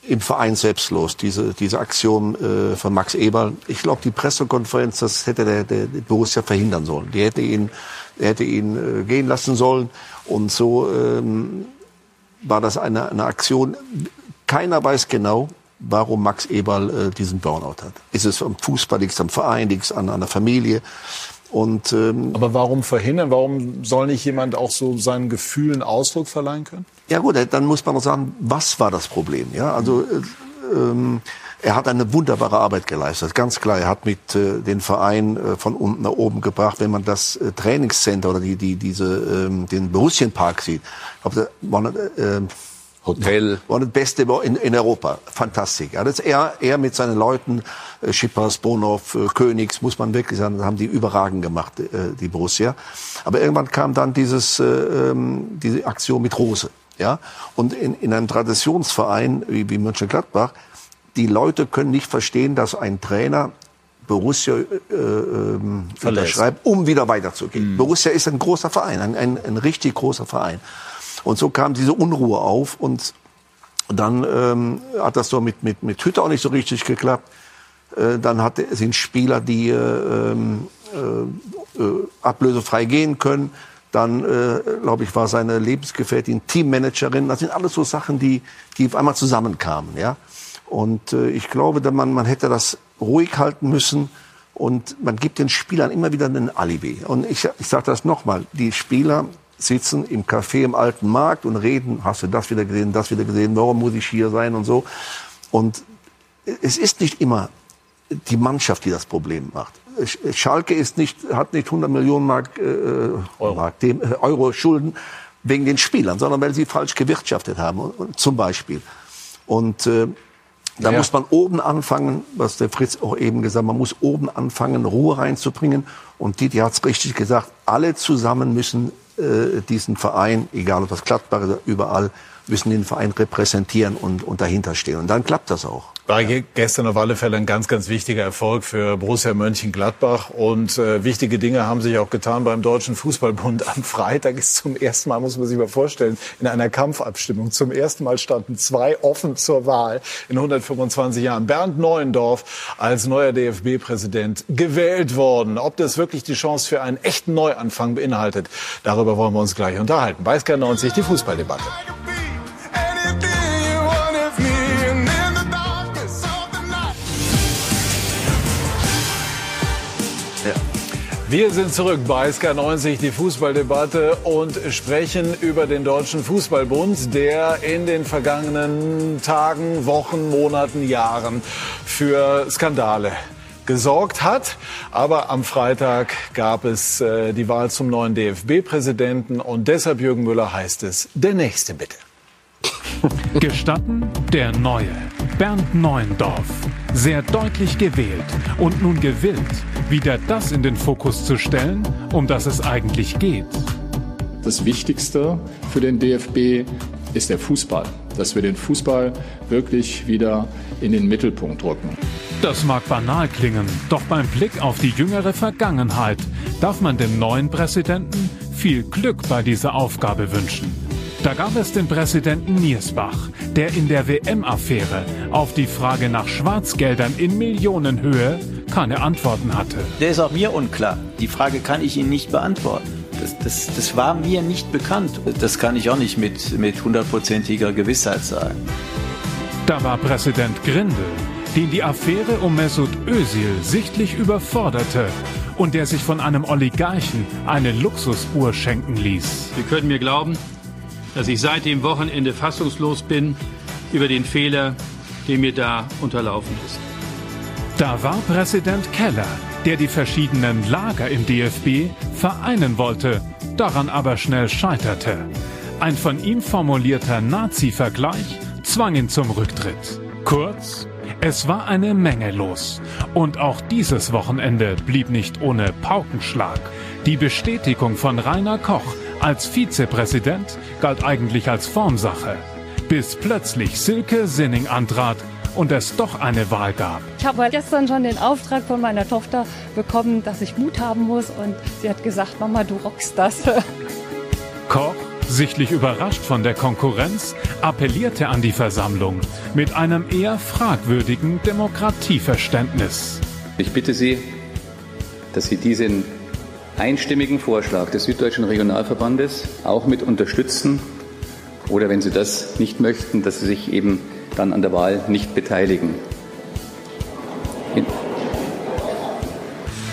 im Verein selbst los, diese, diese Aktion äh, von Max Eberl. Ich glaube, die Pressekonferenz, das hätte der, der, Borussia verhindern sollen. Die hätte ihn, der hätte ihn äh, gehen lassen sollen. Und so ähm, war das eine, eine Aktion. Keiner weiß genau, warum Max Eberl äh, diesen Burnout hat. Ist es am Fußball, liegt es am Verein, liegt es an, an der Familie? Und, ähm, Aber warum verhindern? Warum soll nicht jemand auch so seinen Gefühlen Ausdruck verleihen können? Ja gut, dann muss man noch sagen, was war das Problem? Ja, also äh, ähm, er hat eine wunderbare Arbeit geleistet, ganz klar. Er hat mit äh, den Verein äh, von unten nach oben gebracht. Wenn man das äh, Trainingscenter oder die, die, diese, ähm, den Borussienpark sieht, ich glaube, da waren äh, Hotel. War das Beste in, in Europa. Fantastisch. Ja, das er, er mit seinen Leuten, äh, Schippers, Bonhoff, äh, Königs, muss man wirklich sagen, haben die überragend gemacht, äh, die Borussia. Aber irgendwann kam dann dieses, äh, ähm, diese Aktion mit Rose. Ja? Und in, in einem Traditionsverein wie, wie Mönchengladbach, die Leute können nicht verstehen, dass ein Trainer Borussia äh, äh, unterschreibt, um wieder weiterzugehen. Mhm. Borussia ist ein großer Verein, ein, ein, ein richtig großer Verein. Und so kam diese Unruhe auf und dann ähm, hat das so mit, mit, mit Hütter auch nicht so richtig geklappt. Äh, dann hat, sind Spieler, die äh, ähm, äh, äh, ablösefrei gehen können. Dann, äh, glaube ich, war seine Lebensgefährtin Teammanagerin. Das sind alles so Sachen, die, die auf einmal zusammenkamen. Ja? Und äh, ich glaube, man, man hätte das ruhig halten müssen. Und man gibt den Spielern immer wieder einen Alibi. Und ich, ich sage das nochmal, die Spieler sitzen im Café im alten Markt und reden, hast du das wieder gesehen, das wieder gesehen, warum muss ich hier sein und so. Und es ist nicht immer die Mannschaft, die das Problem macht. Schalke ist nicht, hat nicht 100 Millionen Mark, äh, Euro. Mark, dem, äh, Euro Schulden wegen den Spielern, sondern weil sie falsch gewirtschaftet haben, und, zum Beispiel. Und äh, da ja. muss man oben anfangen, was der Fritz auch eben gesagt hat, man muss oben anfangen, Ruhe reinzubringen. Und Didi hat es richtig gesagt, alle zusammen müssen äh, diesen Verein, egal ob das Gladbach oder überall, müssen den Verein repräsentieren und, und dahinter stehen. Und dann klappt das auch. War gestern auf alle Fälle ein ganz, ganz wichtiger Erfolg für Borussia Mönchengladbach. Und äh, wichtige Dinge haben sich auch getan beim Deutschen Fußballbund. Am Freitag ist zum ersten Mal, muss man sich mal vorstellen, in einer Kampfabstimmung. Zum ersten Mal standen zwei offen zur Wahl in 125 Jahren. Bernd Neuendorf als neuer DFB-Präsident gewählt worden. Ob das wirklich die Chance für einen echten Neuanfang beinhaltet, darüber wollen wir uns gleich unterhalten. Bei 90 die Fußballdebatte. Wir sind zurück bei SK90, die Fußballdebatte und sprechen über den Deutschen Fußballbund, der in den vergangenen Tagen, Wochen, Monaten, Jahren für Skandale gesorgt hat. Aber am Freitag gab es äh, die Wahl zum neuen DFB-Präsidenten und deshalb, Jürgen Müller, heißt es, der nächste bitte. Gestatten der Neue, Bernd Neuendorf. Sehr deutlich gewählt und nun gewillt, wieder das in den Fokus zu stellen, um das es eigentlich geht. Das Wichtigste für den DFB ist der Fußball, dass wir den Fußball wirklich wieder in den Mittelpunkt rücken. Das mag banal klingen, doch beim Blick auf die jüngere Vergangenheit darf man dem neuen Präsidenten viel Glück bei dieser Aufgabe wünschen. Da gab es den Präsidenten Niersbach, der in der WM-Affäre auf die Frage nach Schwarzgeldern in Millionenhöhe keine Antworten hatte. Der ist auch mir unklar. Die Frage kann ich Ihnen nicht beantworten. Das, das, das war mir nicht bekannt. Das kann ich auch nicht mit, mit hundertprozentiger Gewissheit sagen. Da war Präsident Grindel, den die Affäre um Mesut Özil sichtlich überforderte und der sich von einem Oligarchen eine Luxusuhr schenken ließ. Sie können mir glauben, dass ich seit dem Wochenende fassungslos bin über den Fehler, der mir da unterlaufen ist. Da war Präsident Keller, der die verschiedenen Lager im DFB vereinen wollte, daran aber schnell scheiterte. Ein von ihm formulierter Nazi-Vergleich zwang ihn zum Rücktritt. Kurz, es war eine Menge los. Und auch dieses Wochenende blieb nicht ohne Paukenschlag. Die Bestätigung von Rainer Koch als Vizepräsident galt eigentlich als Formsache, bis plötzlich Silke Sinning antrat und es doch eine Wahl gab. Ich habe gestern schon den Auftrag von meiner Tochter bekommen, dass ich Mut haben muss und sie hat gesagt, Mama, du rockst das. Koch, sichtlich überrascht von der Konkurrenz, appellierte an die Versammlung mit einem eher fragwürdigen Demokratieverständnis. Ich bitte Sie, dass Sie diesen einstimmigen Vorschlag des Süddeutschen Regionalverbandes auch mit unterstützen oder wenn Sie das nicht möchten, dass Sie sich eben dann an der Wahl nicht beteiligen.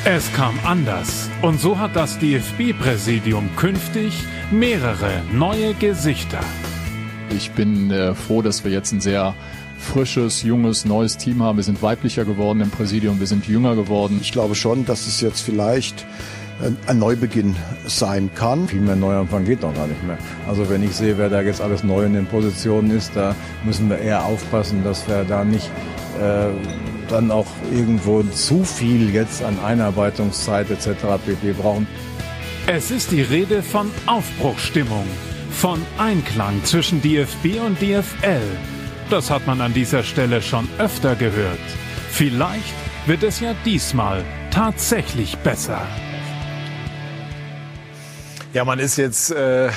Es kam anders und so hat das DFB-Präsidium künftig mehrere neue Gesichter. Ich bin äh, froh, dass wir jetzt ein sehr frisches, junges, neues Team haben. Wir sind weiblicher geworden im Präsidium, wir sind jünger geworden. Ich glaube schon, dass es jetzt vielleicht ein Neubeginn sein kann. Viel mehr Neuanfang geht noch gar nicht mehr. Also wenn ich sehe, wer da jetzt alles neu in den Positionen ist, da müssen wir eher aufpassen, dass wir da nicht äh, dann auch irgendwo zu viel jetzt an Einarbeitungszeit etc. pp. brauchen. Es ist die Rede von Aufbruchstimmung, von Einklang zwischen DFB und DFL. Das hat man an dieser Stelle schon öfter gehört. Vielleicht wird es ja diesmal tatsächlich besser. Ja, man ist jetzt äh,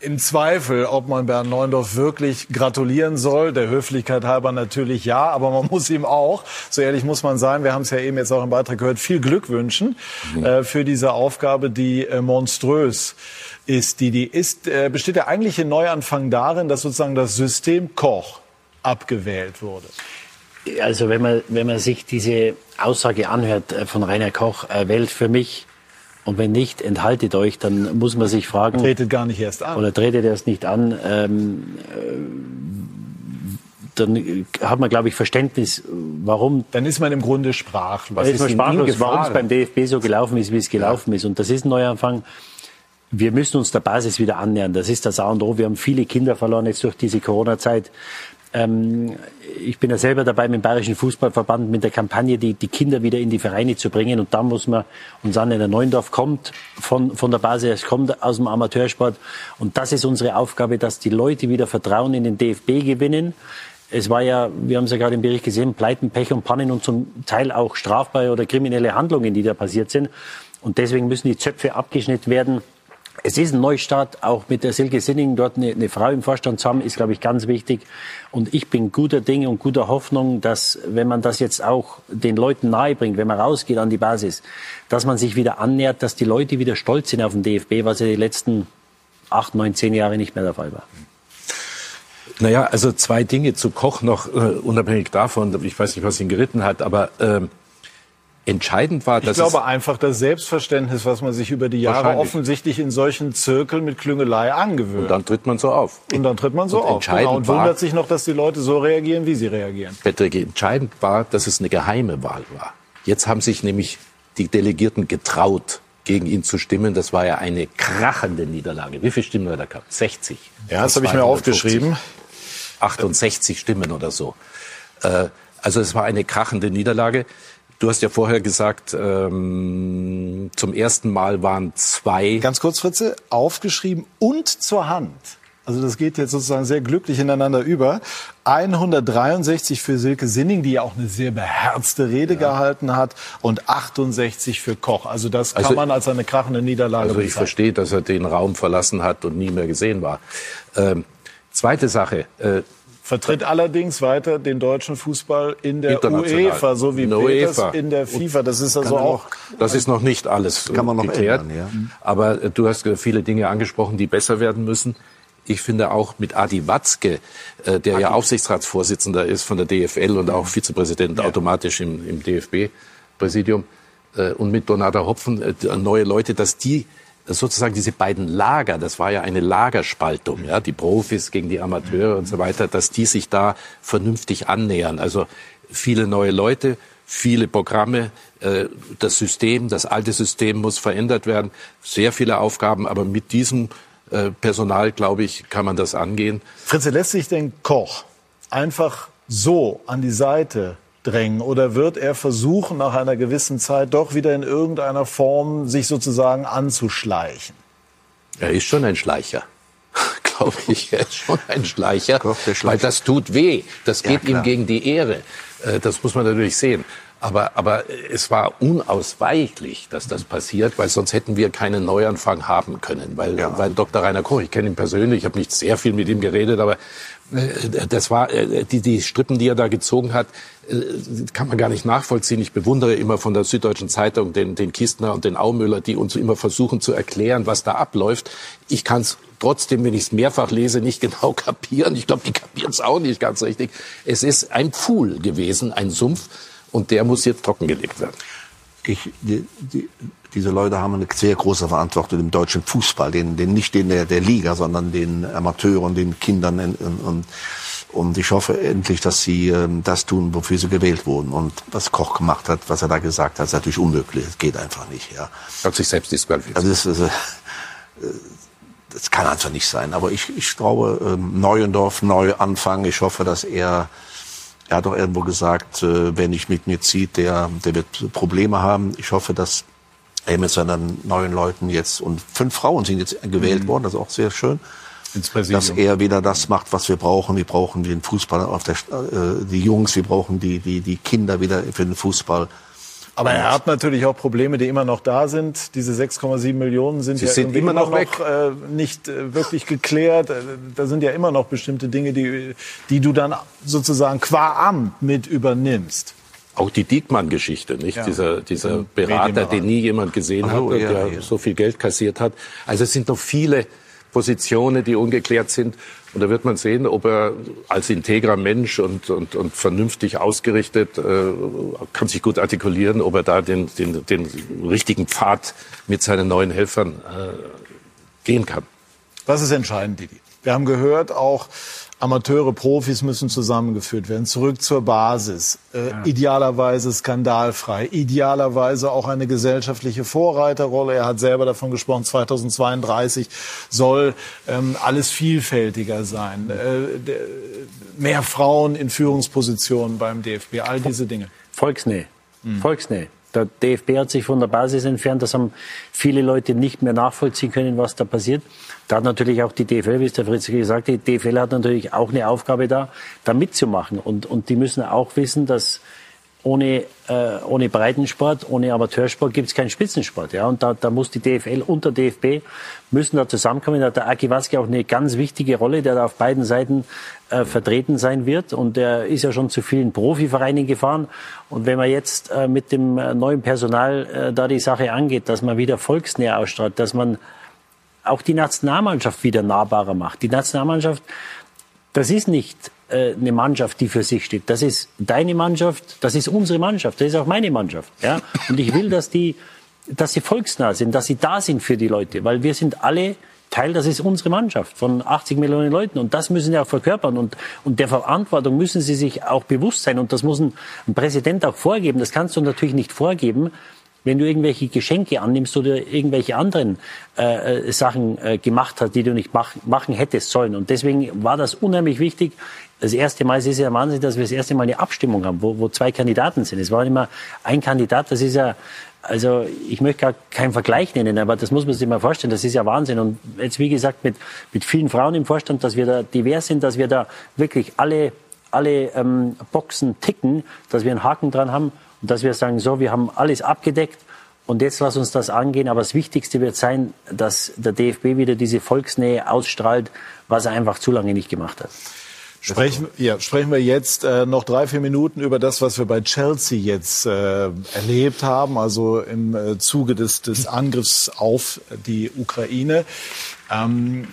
im Zweifel, ob man Bernd Neuendorf wirklich gratulieren soll. Der Höflichkeit halber natürlich ja, aber man muss ihm auch, so ehrlich muss man sein, wir haben es ja eben jetzt auch im Beitrag gehört, viel Glück wünschen äh, für diese Aufgabe, die äh, monströs ist. Die, die ist, äh, besteht der eigentliche Neuanfang darin, dass sozusagen das System Koch abgewählt wurde. Also wenn man, wenn man sich diese Aussage anhört äh, von Rainer Koch, wählt für mich und wenn nicht, enthaltet euch, dann muss man sich fragen. Tretet gar nicht erst an. Oder tretet erst nicht an. Ähm, äh, dann hat man, glaube ich, Verständnis, warum. Dann ist man im Grunde sprachlos. Was ist man sprachlos, warum es beim DFB so gelaufen ist, wie es gelaufen ja. ist. Und das ist ein Neuanfang. Wir müssen uns der Basis wieder annähern. Das ist das A und O. Wir haben viele Kinder verloren jetzt durch diese Corona-Zeit. Ähm, ich bin ja selber dabei mit dem Bayerischen Fußballverband mit der Kampagne, die, die Kinder wieder in die Vereine zu bringen. Und da muss man, und Sanne der Neuendorf kommt von, von der Basis, kommt aus dem Amateursport. Und das ist unsere Aufgabe, dass die Leute wieder Vertrauen in den DFB gewinnen. Es war ja, wir haben es ja gerade im Bericht gesehen, Pleiten, Pech und Pannen und zum Teil auch strafbare oder kriminelle Handlungen, die da passiert sind. Und deswegen müssen die Zöpfe abgeschnitten werden. Es ist ein Neustart, auch mit der Silke Sinning dort eine, eine, Frau im Vorstand zu haben, ist, glaube ich, ganz wichtig. Und ich bin guter Dinge und guter Hoffnung, dass, wenn man das jetzt auch den Leuten nahebringt, wenn man rausgeht an die Basis, dass man sich wieder annähert, dass die Leute wieder stolz sind auf den DFB, was ja die letzten acht, neun, zehn Jahre nicht mehr der Fall war. Naja, also zwei Dinge zu Koch noch, äh, unabhängig davon, ich weiß nicht, was ihn geritten hat, aber äh, Entscheidend war, Ich dass glaube einfach das Selbstverständnis, was man sich über die Jahre offensichtlich in solchen Zirkeln mit Klüngelei angewöhnt. und dann tritt man so auf. Und dann tritt man so Und auf. entscheidend Genau, und war- wundert sich noch, dass die Leute so reagieren, wie sie reagieren. Patrick, entscheidend war, dass es eine geheime Wahl war. Jetzt haben sich nämlich die Delegierten getraut, gegen ihn zu stimmen. Das war ja eine krachende Niederlage. Wie viele Stimmen hat er gehabt? 60. Ja, das habe ich mir 250. aufgeschrieben. 68 Stimmen oder so. Äh, also es war eine krachende Niederlage. Du hast ja vorher gesagt, ähm, zum ersten Mal waren zwei. Ganz kurz, Fritze, aufgeschrieben und zur Hand. Also das geht jetzt sozusagen sehr glücklich ineinander über. 163 für Silke Sinning, die ja auch eine sehr beherzte Rede gehalten hat, und 68 für Koch. Also das kann Also- man als eine krachende Niederlage Also ich bezeichnen. verstehe, dass er den Raum verlassen hat und nie mehr gesehen war. Ähm, zweite Sache. Äh, Vertritt allerdings weiter den deutschen Fußball in der. UEFA, so wie In UEFA. in der FIFA. Das ist also auch Das ist noch nicht alles Kann man noch geklärt. ändern, ja. Aber äh, du hast äh, viele Dinge angesprochen, die besser werden müssen. Ich finde auch mit Adi Watzke, äh, der ja Aufsichtsratsvorsitzender ist von der DFL und auch Vizepräsident automatisch im, im DFB-Präsidium und mit Donata Hopfen neue Leute, dass die sozusagen diese beiden Lager, das war ja eine Lagerspaltung, ja, die Profis gegen die Amateure und so weiter, dass die sich da vernünftig annähern. Also viele neue Leute, viele Programme, äh, das System, das alte System muss verändert werden, sehr viele Aufgaben, aber mit diesem äh, Personal, glaube ich, kann man das angehen. Fritze, lässt sich denn Koch einfach so an die Seite drängen oder wird er versuchen, nach einer gewissen Zeit doch wieder in irgendeiner Form sich sozusagen anzuschleichen? Er ist schon ein Schleicher. Glaube ich, er ist schon ein Schleicher, weil das tut weh. Das geht ihm gegen die Ehre. Äh, Das muss man natürlich sehen. Aber, aber es war unausweichlich, dass das passiert, weil sonst hätten wir keinen Neuanfang haben können. Weil, weil Dr. Rainer Koch, ich kenne ihn persönlich, ich habe nicht sehr viel mit ihm geredet, aber äh, das war äh, die, die Strippen, die er da gezogen hat, äh, kann man gar nicht nachvollziehen. Ich bewundere immer von der Süddeutschen Zeitung den, den Kistner und den Aumüller, die uns immer versuchen zu erklären, was da abläuft. Ich kann es trotzdem, wenn ich es mehrfach lese, nicht genau kapieren. Ich glaube, die kapieren es auch nicht ganz richtig. Es ist ein Pfuhl gewesen, ein Sumpf, und der muss jetzt trockengelegt werden. Ich, die, die, diese Leute haben eine sehr große Verantwortung im deutschen Fußball, den, den nicht den der, der Liga, sondern den Amateuren, den Kindern. Und, und, und ich hoffe endlich, dass sie ähm, das tun, wofür sie gewählt wurden. Und was Koch gemacht hat, was er da gesagt hat, ist natürlich unmöglich. Es geht einfach nicht. Ja. Hat sich selbst disqualifiziert. Also das, also, äh, das kann einfach nicht sein. Aber ich, ich glaube, ähm, Neuendorf, neu anfangen. Ich hoffe, dass er er hat auch irgendwo gesagt, äh, wer nicht mit mir zieht, der, der wird Probleme haben. Ich hoffe, dass er mit seinen neuen Leuten jetzt, und fünf Frauen sind jetzt gewählt worden, das ist auch sehr schön, dass er wieder das macht, was wir brauchen. Wir brauchen den Fußball auf der, äh, die Jungs, wir brauchen die, die, die Kinder wieder für den Fußball. Aber er hat natürlich auch Probleme, die immer noch da sind. Diese 6,7 Millionen sind Sie ja sind immer noch weg. äh, nicht äh, wirklich geklärt. Äh, Da sind ja immer noch bestimmte Dinge, die, die du dann sozusagen qua Amt mit übernimmst. Auch die Diekmann-Geschichte, nicht? Ja. Dieser, dieser Berater, den nie jemand gesehen Ach hat, und ja, der ja. so viel Geld kassiert hat. Also es sind noch viele Positionen, die ungeklärt sind. Und da wird man sehen, ob er als integrer Mensch und, und, und vernünftig ausgerichtet, äh, kann sich gut artikulieren, ob er da den, den, den richtigen Pfad mit seinen neuen Helfern äh, gehen kann. Was ist entscheidend, Didi? Wir haben gehört, auch Amateure, Profis müssen zusammengeführt werden, zurück zur Basis. Äh, Idealerweise skandalfrei, idealerweise auch eine gesellschaftliche Vorreiterrolle. Er hat selber davon gesprochen, 2032 soll ähm, alles vielfältiger sein. Äh, mehr Frauen in Führungspositionen beim DFB, all diese Dinge. Volksnähe. Volksnähe. Der DFB hat sich von der Basis entfernt. Das haben viele Leute nicht mehr nachvollziehen können, was da passiert. Da hat natürlich auch die DFL, wie es der Fritz gesagt hat, die DFL hat natürlich auch eine Aufgabe da, da mitzumachen. Und, und die müssen auch wissen, dass ohne, äh, ohne Breitensport, ohne Amateursport gibt es keinen Spitzensport. Ja? Und da, da muss die DFL und der DFB müssen da zusammenkommen. Da hat der Aki Watzke auch eine ganz wichtige Rolle, der da auf beiden Seiten äh, vertreten sein wird. Und er ist ja schon zu vielen Profivereinen gefahren. Und wenn man jetzt äh, mit dem äh, neuen Personal äh, da die Sache angeht, dass man wieder Volksnähe ausstrahlt, dass man auch die Nationalmannschaft wieder nahbarer macht. Die Nationalmannschaft das ist nicht äh, eine Mannschaft, die für sich steht. Das ist deine Mannschaft, das ist unsere Mannschaft, das ist auch meine Mannschaft. Ja? Und ich will, dass die, dass sie volksnah sind, dass sie da sind für die Leute, weil wir sind alle Teil, das ist unsere Mannschaft von 80 Millionen Leuten und das müssen sie auch verkörpern und, und der Verantwortung müssen sie sich auch bewusst sein und das muss ein, ein Präsident auch vorgeben. Das kannst du natürlich nicht vorgeben, wenn du irgendwelche Geschenke annimmst oder irgendwelche anderen äh, äh, Sachen äh, gemacht hast, die du nicht mach, machen hättest sollen. Und deswegen war das unheimlich wichtig. Das erste Mal, es ist ja Wahnsinn, dass wir das erste Mal eine Abstimmung haben, wo, wo zwei Kandidaten sind. Es war immer ein Kandidat, das ist ja, also ich möchte gar keinen Vergleich nennen, aber das muss man sich mal vorstellen, das ist ja Wahnsinn. Und jetzt, wie gesagt, mit, mit vielen Frauen im Vorstand, dass wir da divers sind, dass wir da wirklich alle, alle ähm, Boxen ticken, dass wir einen Haken dran haben und dass wir sagen, so, wir haben alles abgedeckt und jetzt lass uns das angehen. Aber das Wichtigste wird sein, dass der DFB wieder diese Volksnähe ausstrahlt, was er einfach zu lange nicht gemacht hat. Sprechen, ja, sprechen wir jetzt äh, noch drei, vier Minuten über das, was wir bei Chelsea jetzt äh, erlebt haben, also im äh, Zuge des, des Angriffs auf die Ukraine. Ähm,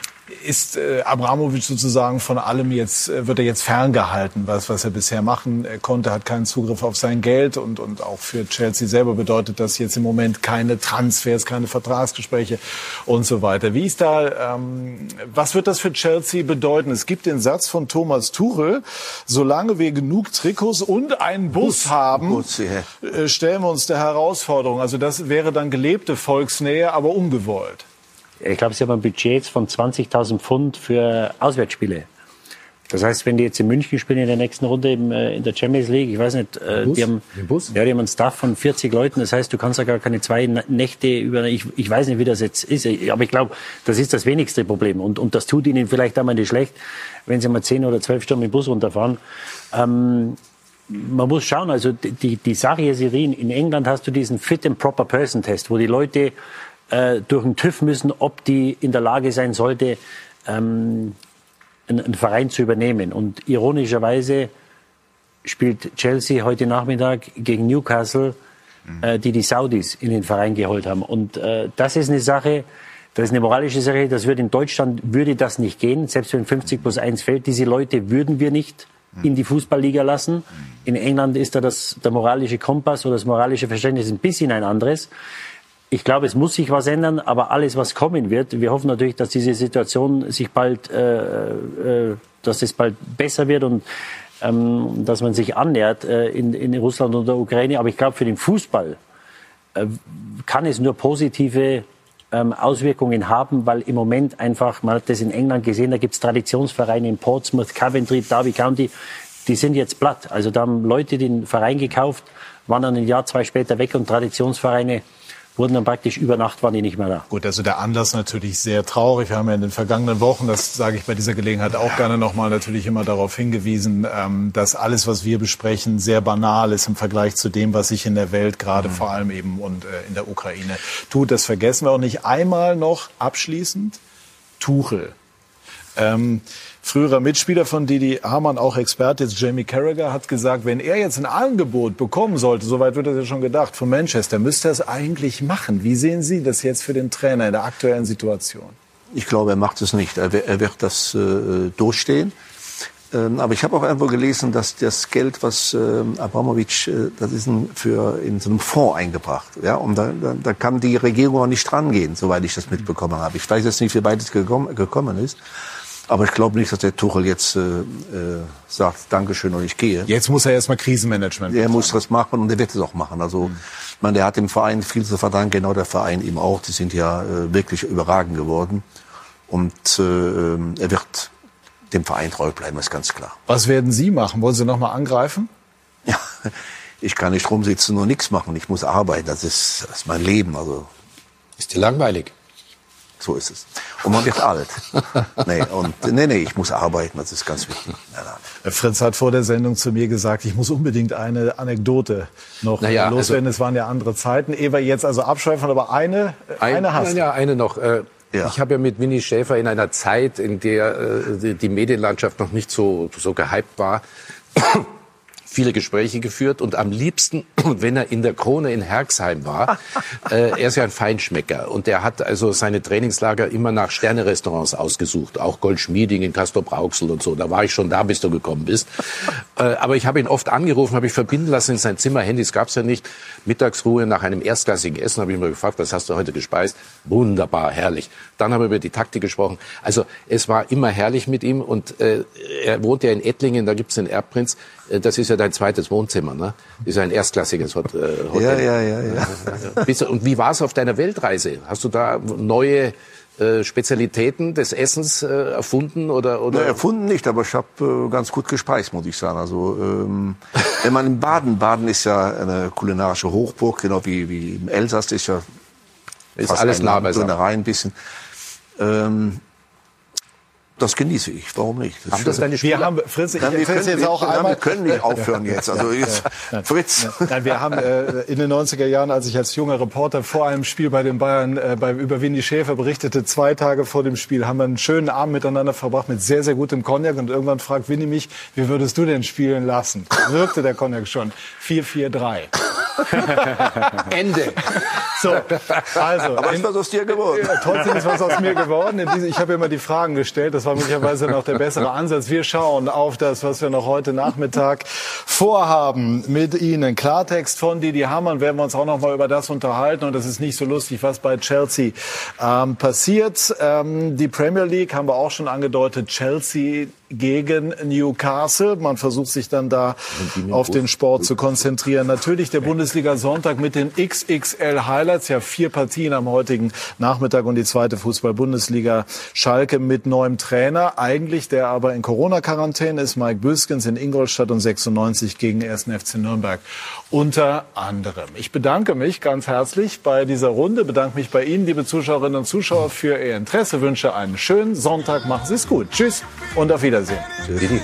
ist äh, Abramovic sozusagen von allem jetzt, äh, wird er jetzt ferngehalten, was, was er bisher machen äh, konnte, hat keinen Zugriff auf sein Geld und, und auch für Chelsea selber bedeutet das jetzt im Moment keine Transfers, keine Vertragsgespräche und so weiter. Wie ist da, ähm, was wird das für Chelsea bedeuten? Es gibt den Satz von Thomas Tuchel, solange wir genug Trikots und einen Bus, Bus haben, Bus, ja. äh, stellen wir uns der Herausforderung. Also das wäre dann gelebte Volksnähe, aber ungewollt ich glaube, sie haben ein Budget von 20.000 Pfund für Auswärtsspiele. Das heißt, wenn die jetzt in München spielen in der nächsten Runde im, äh, in der Champions League, ich weiß nicht, äh, Bus? die haben, ja, die haben einen Staff von 40 Leuten. Das heißt, du kannst ja gar keine zwei Nächte über, ich, ich weiß nicht, wie das jetzt ist, aber ich glaube, das ist das wenigste Problem. Und, und das tut ihnen vielleicht einmal nicht schlecht, wenn sie mal 10 oder 12 Stunden im Bus runterfahren. Ähm, man muss schauen, also die, die Sache ist, in England hast du diesen Fit and Proper Person Test, wo die Leute äh, durch den TÜV müssen, ob die in der Lage sein sollte, ähm, einen, einen Verein zu übernehmen. Und ironischerweise spielt Chelsea heute Nachmittag gegen Newcastle, mhm. äh, die die Saudis in den Verein geholt haben. Und äh, das ist eine Sache, das ist eine moralische Sache, das wird in Deutschland, würde das nicht gehen, selbst wenn 50 plus 1 fällt. Diese Leute würden wir nicht mhm. in die Fußballliga lassen. Mhm. In England ist da das, der moralische Kompass oder das moralische Verständnis ein bisschen ein anderes. Ich glaube, es muss sich was ändern, aber alles, was kommen wird, wir hoffen natürlich, dass diese Situation sich bald, äh, äh, dass es bald besser wird und ähm, dass man sich annähert äh, in, in Russland und der Ukraine. Aber ich glaube, für den Fußball äh, kann es nur positive ähm, Auswirkungen haben, weil im Moment einfach, man hat das in England gesehen, da gibt es Traditionsvereine in Portsmouth, Coventry, Derby County, die sind jetzt platt. Also da haben Leute den Verein gekauft, waren dann ein Jahr, zwei später weg und Traditionsvereine wurden dann praktisch über Nacht waren die nicht mehr da. Gut, also der Anlass natürlich sehr traurig. Wir haben ja in den vergangenen Wochen, das sage ich bei dieser Gelegenheit auch gerne nochmal, natürlich immer darauf hingewiesen, ähm, dass alles, was wir besprechen, sehr banal ist im Vergleich zu dem, was sich in der Welt gerade mhm. vor allem eben und äh, in der Ukraine tut. Das vergessen wir auch nicht. Einmal noch abschließend Tuchel. Ähm, früherer Mitspieler von Didi Hamann, auch Experte, jetzt Jamie Carragher, hat gesagt, wenn er jetzt ein Angebot bekommen sollte, soweit wird das ja schon gedacht, von Manchester, müsste er es eigentlich machen. Wie sehen Sie das jetzt für den Trainer in der aktuellen Situation? Ich glaube, er macht es nicht. Er, wird das äh, durchstehen. Ähm, aber ich habe auch irgendwo gelesen, dass das Geld, was äh, Abramovic, äh, das ist ein, für in so einem Fonds eingebracht. Ja, und da, da, da kann die Regierung auch nicht rangehen, soweit ich das mitbekommen habe. Ich weiß jetzt nicht, wie weit es gekommen, gekommen ist. Aber ich glaube nicht, dass der Tuchel jetzt äh, äh, sagt, Dankeschön und ich gehe. Jetzt muss er erstmal Krisenmanagement machen. Er muss das machen und er wird es auch machen. Also, mhm. meine, der hat dem Verein viel zu verdanken, genau der Verein ihm auch. Die sind ja äh, wirklich überragend geworden. Und äh, er wird dem Verein treu bleiben, ist ganz klar. Was werden Sie machen? Wollen Sie noch mal angreifen? Ja, ich kann nicht rumsitzen und nichts machen. Ich muss arbeiten. Das ist, das ist mein Leben. Also ist dir langweilig? So ist es. Und man wird alt. Nee, und, nee, nee, ich muss arbeiten, das ist ganz wichtig. Nein, nein. Fritz hat vor der Sendung zu mir gesagt, ich muss unbedingt eine Anekdote noch naja, loswerden. Also, es waren ja andere Zeiten. Eva, jetzt also abschweifen, aber eine, ein, eine hast Ja, eine noch. Äh, ja. Ich habe ja mit Winnie Schäfer in einer Zeit, in der äh, die Medienlandschaft noch nicht so, so gehypt war, viele Gespräche geführt und am liebsten, wenn er in der Krone in Herxheim war, äh, er ist ja ein Feinschmecker und der hat also seine Trainingslager immer nach Sterne-Restaurants ausgesucht, auch Goldschmieding in Castor Brauxel und so. Da war ich schon da, bis du gekommen bist. Äh, aber ich habe ihn oft angerufen, habe ich verbinden lassen in sein Zimmer. Handys gab's ja nicht. Mittagsruhe nach einem erstklassigen Essen habe ich mir gefragt, was hast du heute gespeist? Wunderbar, herrlich. Dann haben wir über die Taktik gesprochen. Also es war immer herrlich mit ihm und äh, er wohnt ja in Ettlingen, da gibt's den Erbprinz. Äh, das ist ja dein zweites Wohnzimmer, ne? Das ist ja ein erstklassiges äh, Hotel. Ja, ja, ja, ja. Und wie war es auf deiner Weltreise? Hast du da neue äh, Spezialitäten des Essens erfunden oder oder Ne, erfunden nicht, aber ich habe ganz gut gespeist, muss ich sagen. Also ähm, wenn man in Baden, Baden ist ja eine kulinarische Hochburg, genau wie, wie im Elsass, ist ja Ist alles nah beisammen. Ein bisschen. Ähm, das genieße ich, warum nicht? Haben das deine Spieler- Wir haben- Fritz, ich Nein, wir, können, jetzt auch einmal. wir können nicht aufhören jetzt. Also jetzt, Nein. Fritz. Nein, wir haben äh, in den 90er Jahren, als ich als junger Reporter vor einem Spiel bei den Bayern äh, bei, über Winnie Schäfer berichtete, zwei Tage vor dem Spiel, haben wir einen schönen Abend miteinander verbracht mit sehr, sehr gutem Cognac. Und irgendwann fragt Winnie mich, wie würdest du denn spielen lassen? Wirkte der Cognac schon. 4-4-3. Ende. So, also. Aber ist was aus dir geworden? Ja, trotzdem ist was aus mir geworden. Ich habe immer die Fragen gestellt. Das war möglicherweise noch der bessere Ansatz. Wir schauen auf das, was wir noch heute Nachmittag vorhaben mit Ihnen. Klartext von Didi Hamann werden wir uns auch noch mal über das unterhalten. Und das ist nicht so lustig, was bei Chelsea ähm, passiert. Ähm, die Premier League haben wir auch schon angedeutet. Chelsea gegen Newcastle. Man versucht sich dann da auf den Sport zu konzentrieren. Natürlich der Bundesliga Sonntag mit den XXL Highlights. Ja, vier Partien am heutigen Nachmittag und die zweite Fußball-Bundesliga. Schalke mit neuem Trainer. Eigentlich der aber in Corona-Quarantäne ist. Mike Büskens in Ingolstadt und 96 gegen 1. FC Nürnberg. Unter anderem. Ich bedanke mich ganz herzlich bei dieser Runde. Bedanke mich bei Ihnen, liebe Zuschauerinnen und Zuschauer, für Ihr Interesse. Wünsche einen schönen Sonntag. Machen Sie es gut. Tschüss und auf Wiedersehen. Wiedersehen. Tschüss. Didi.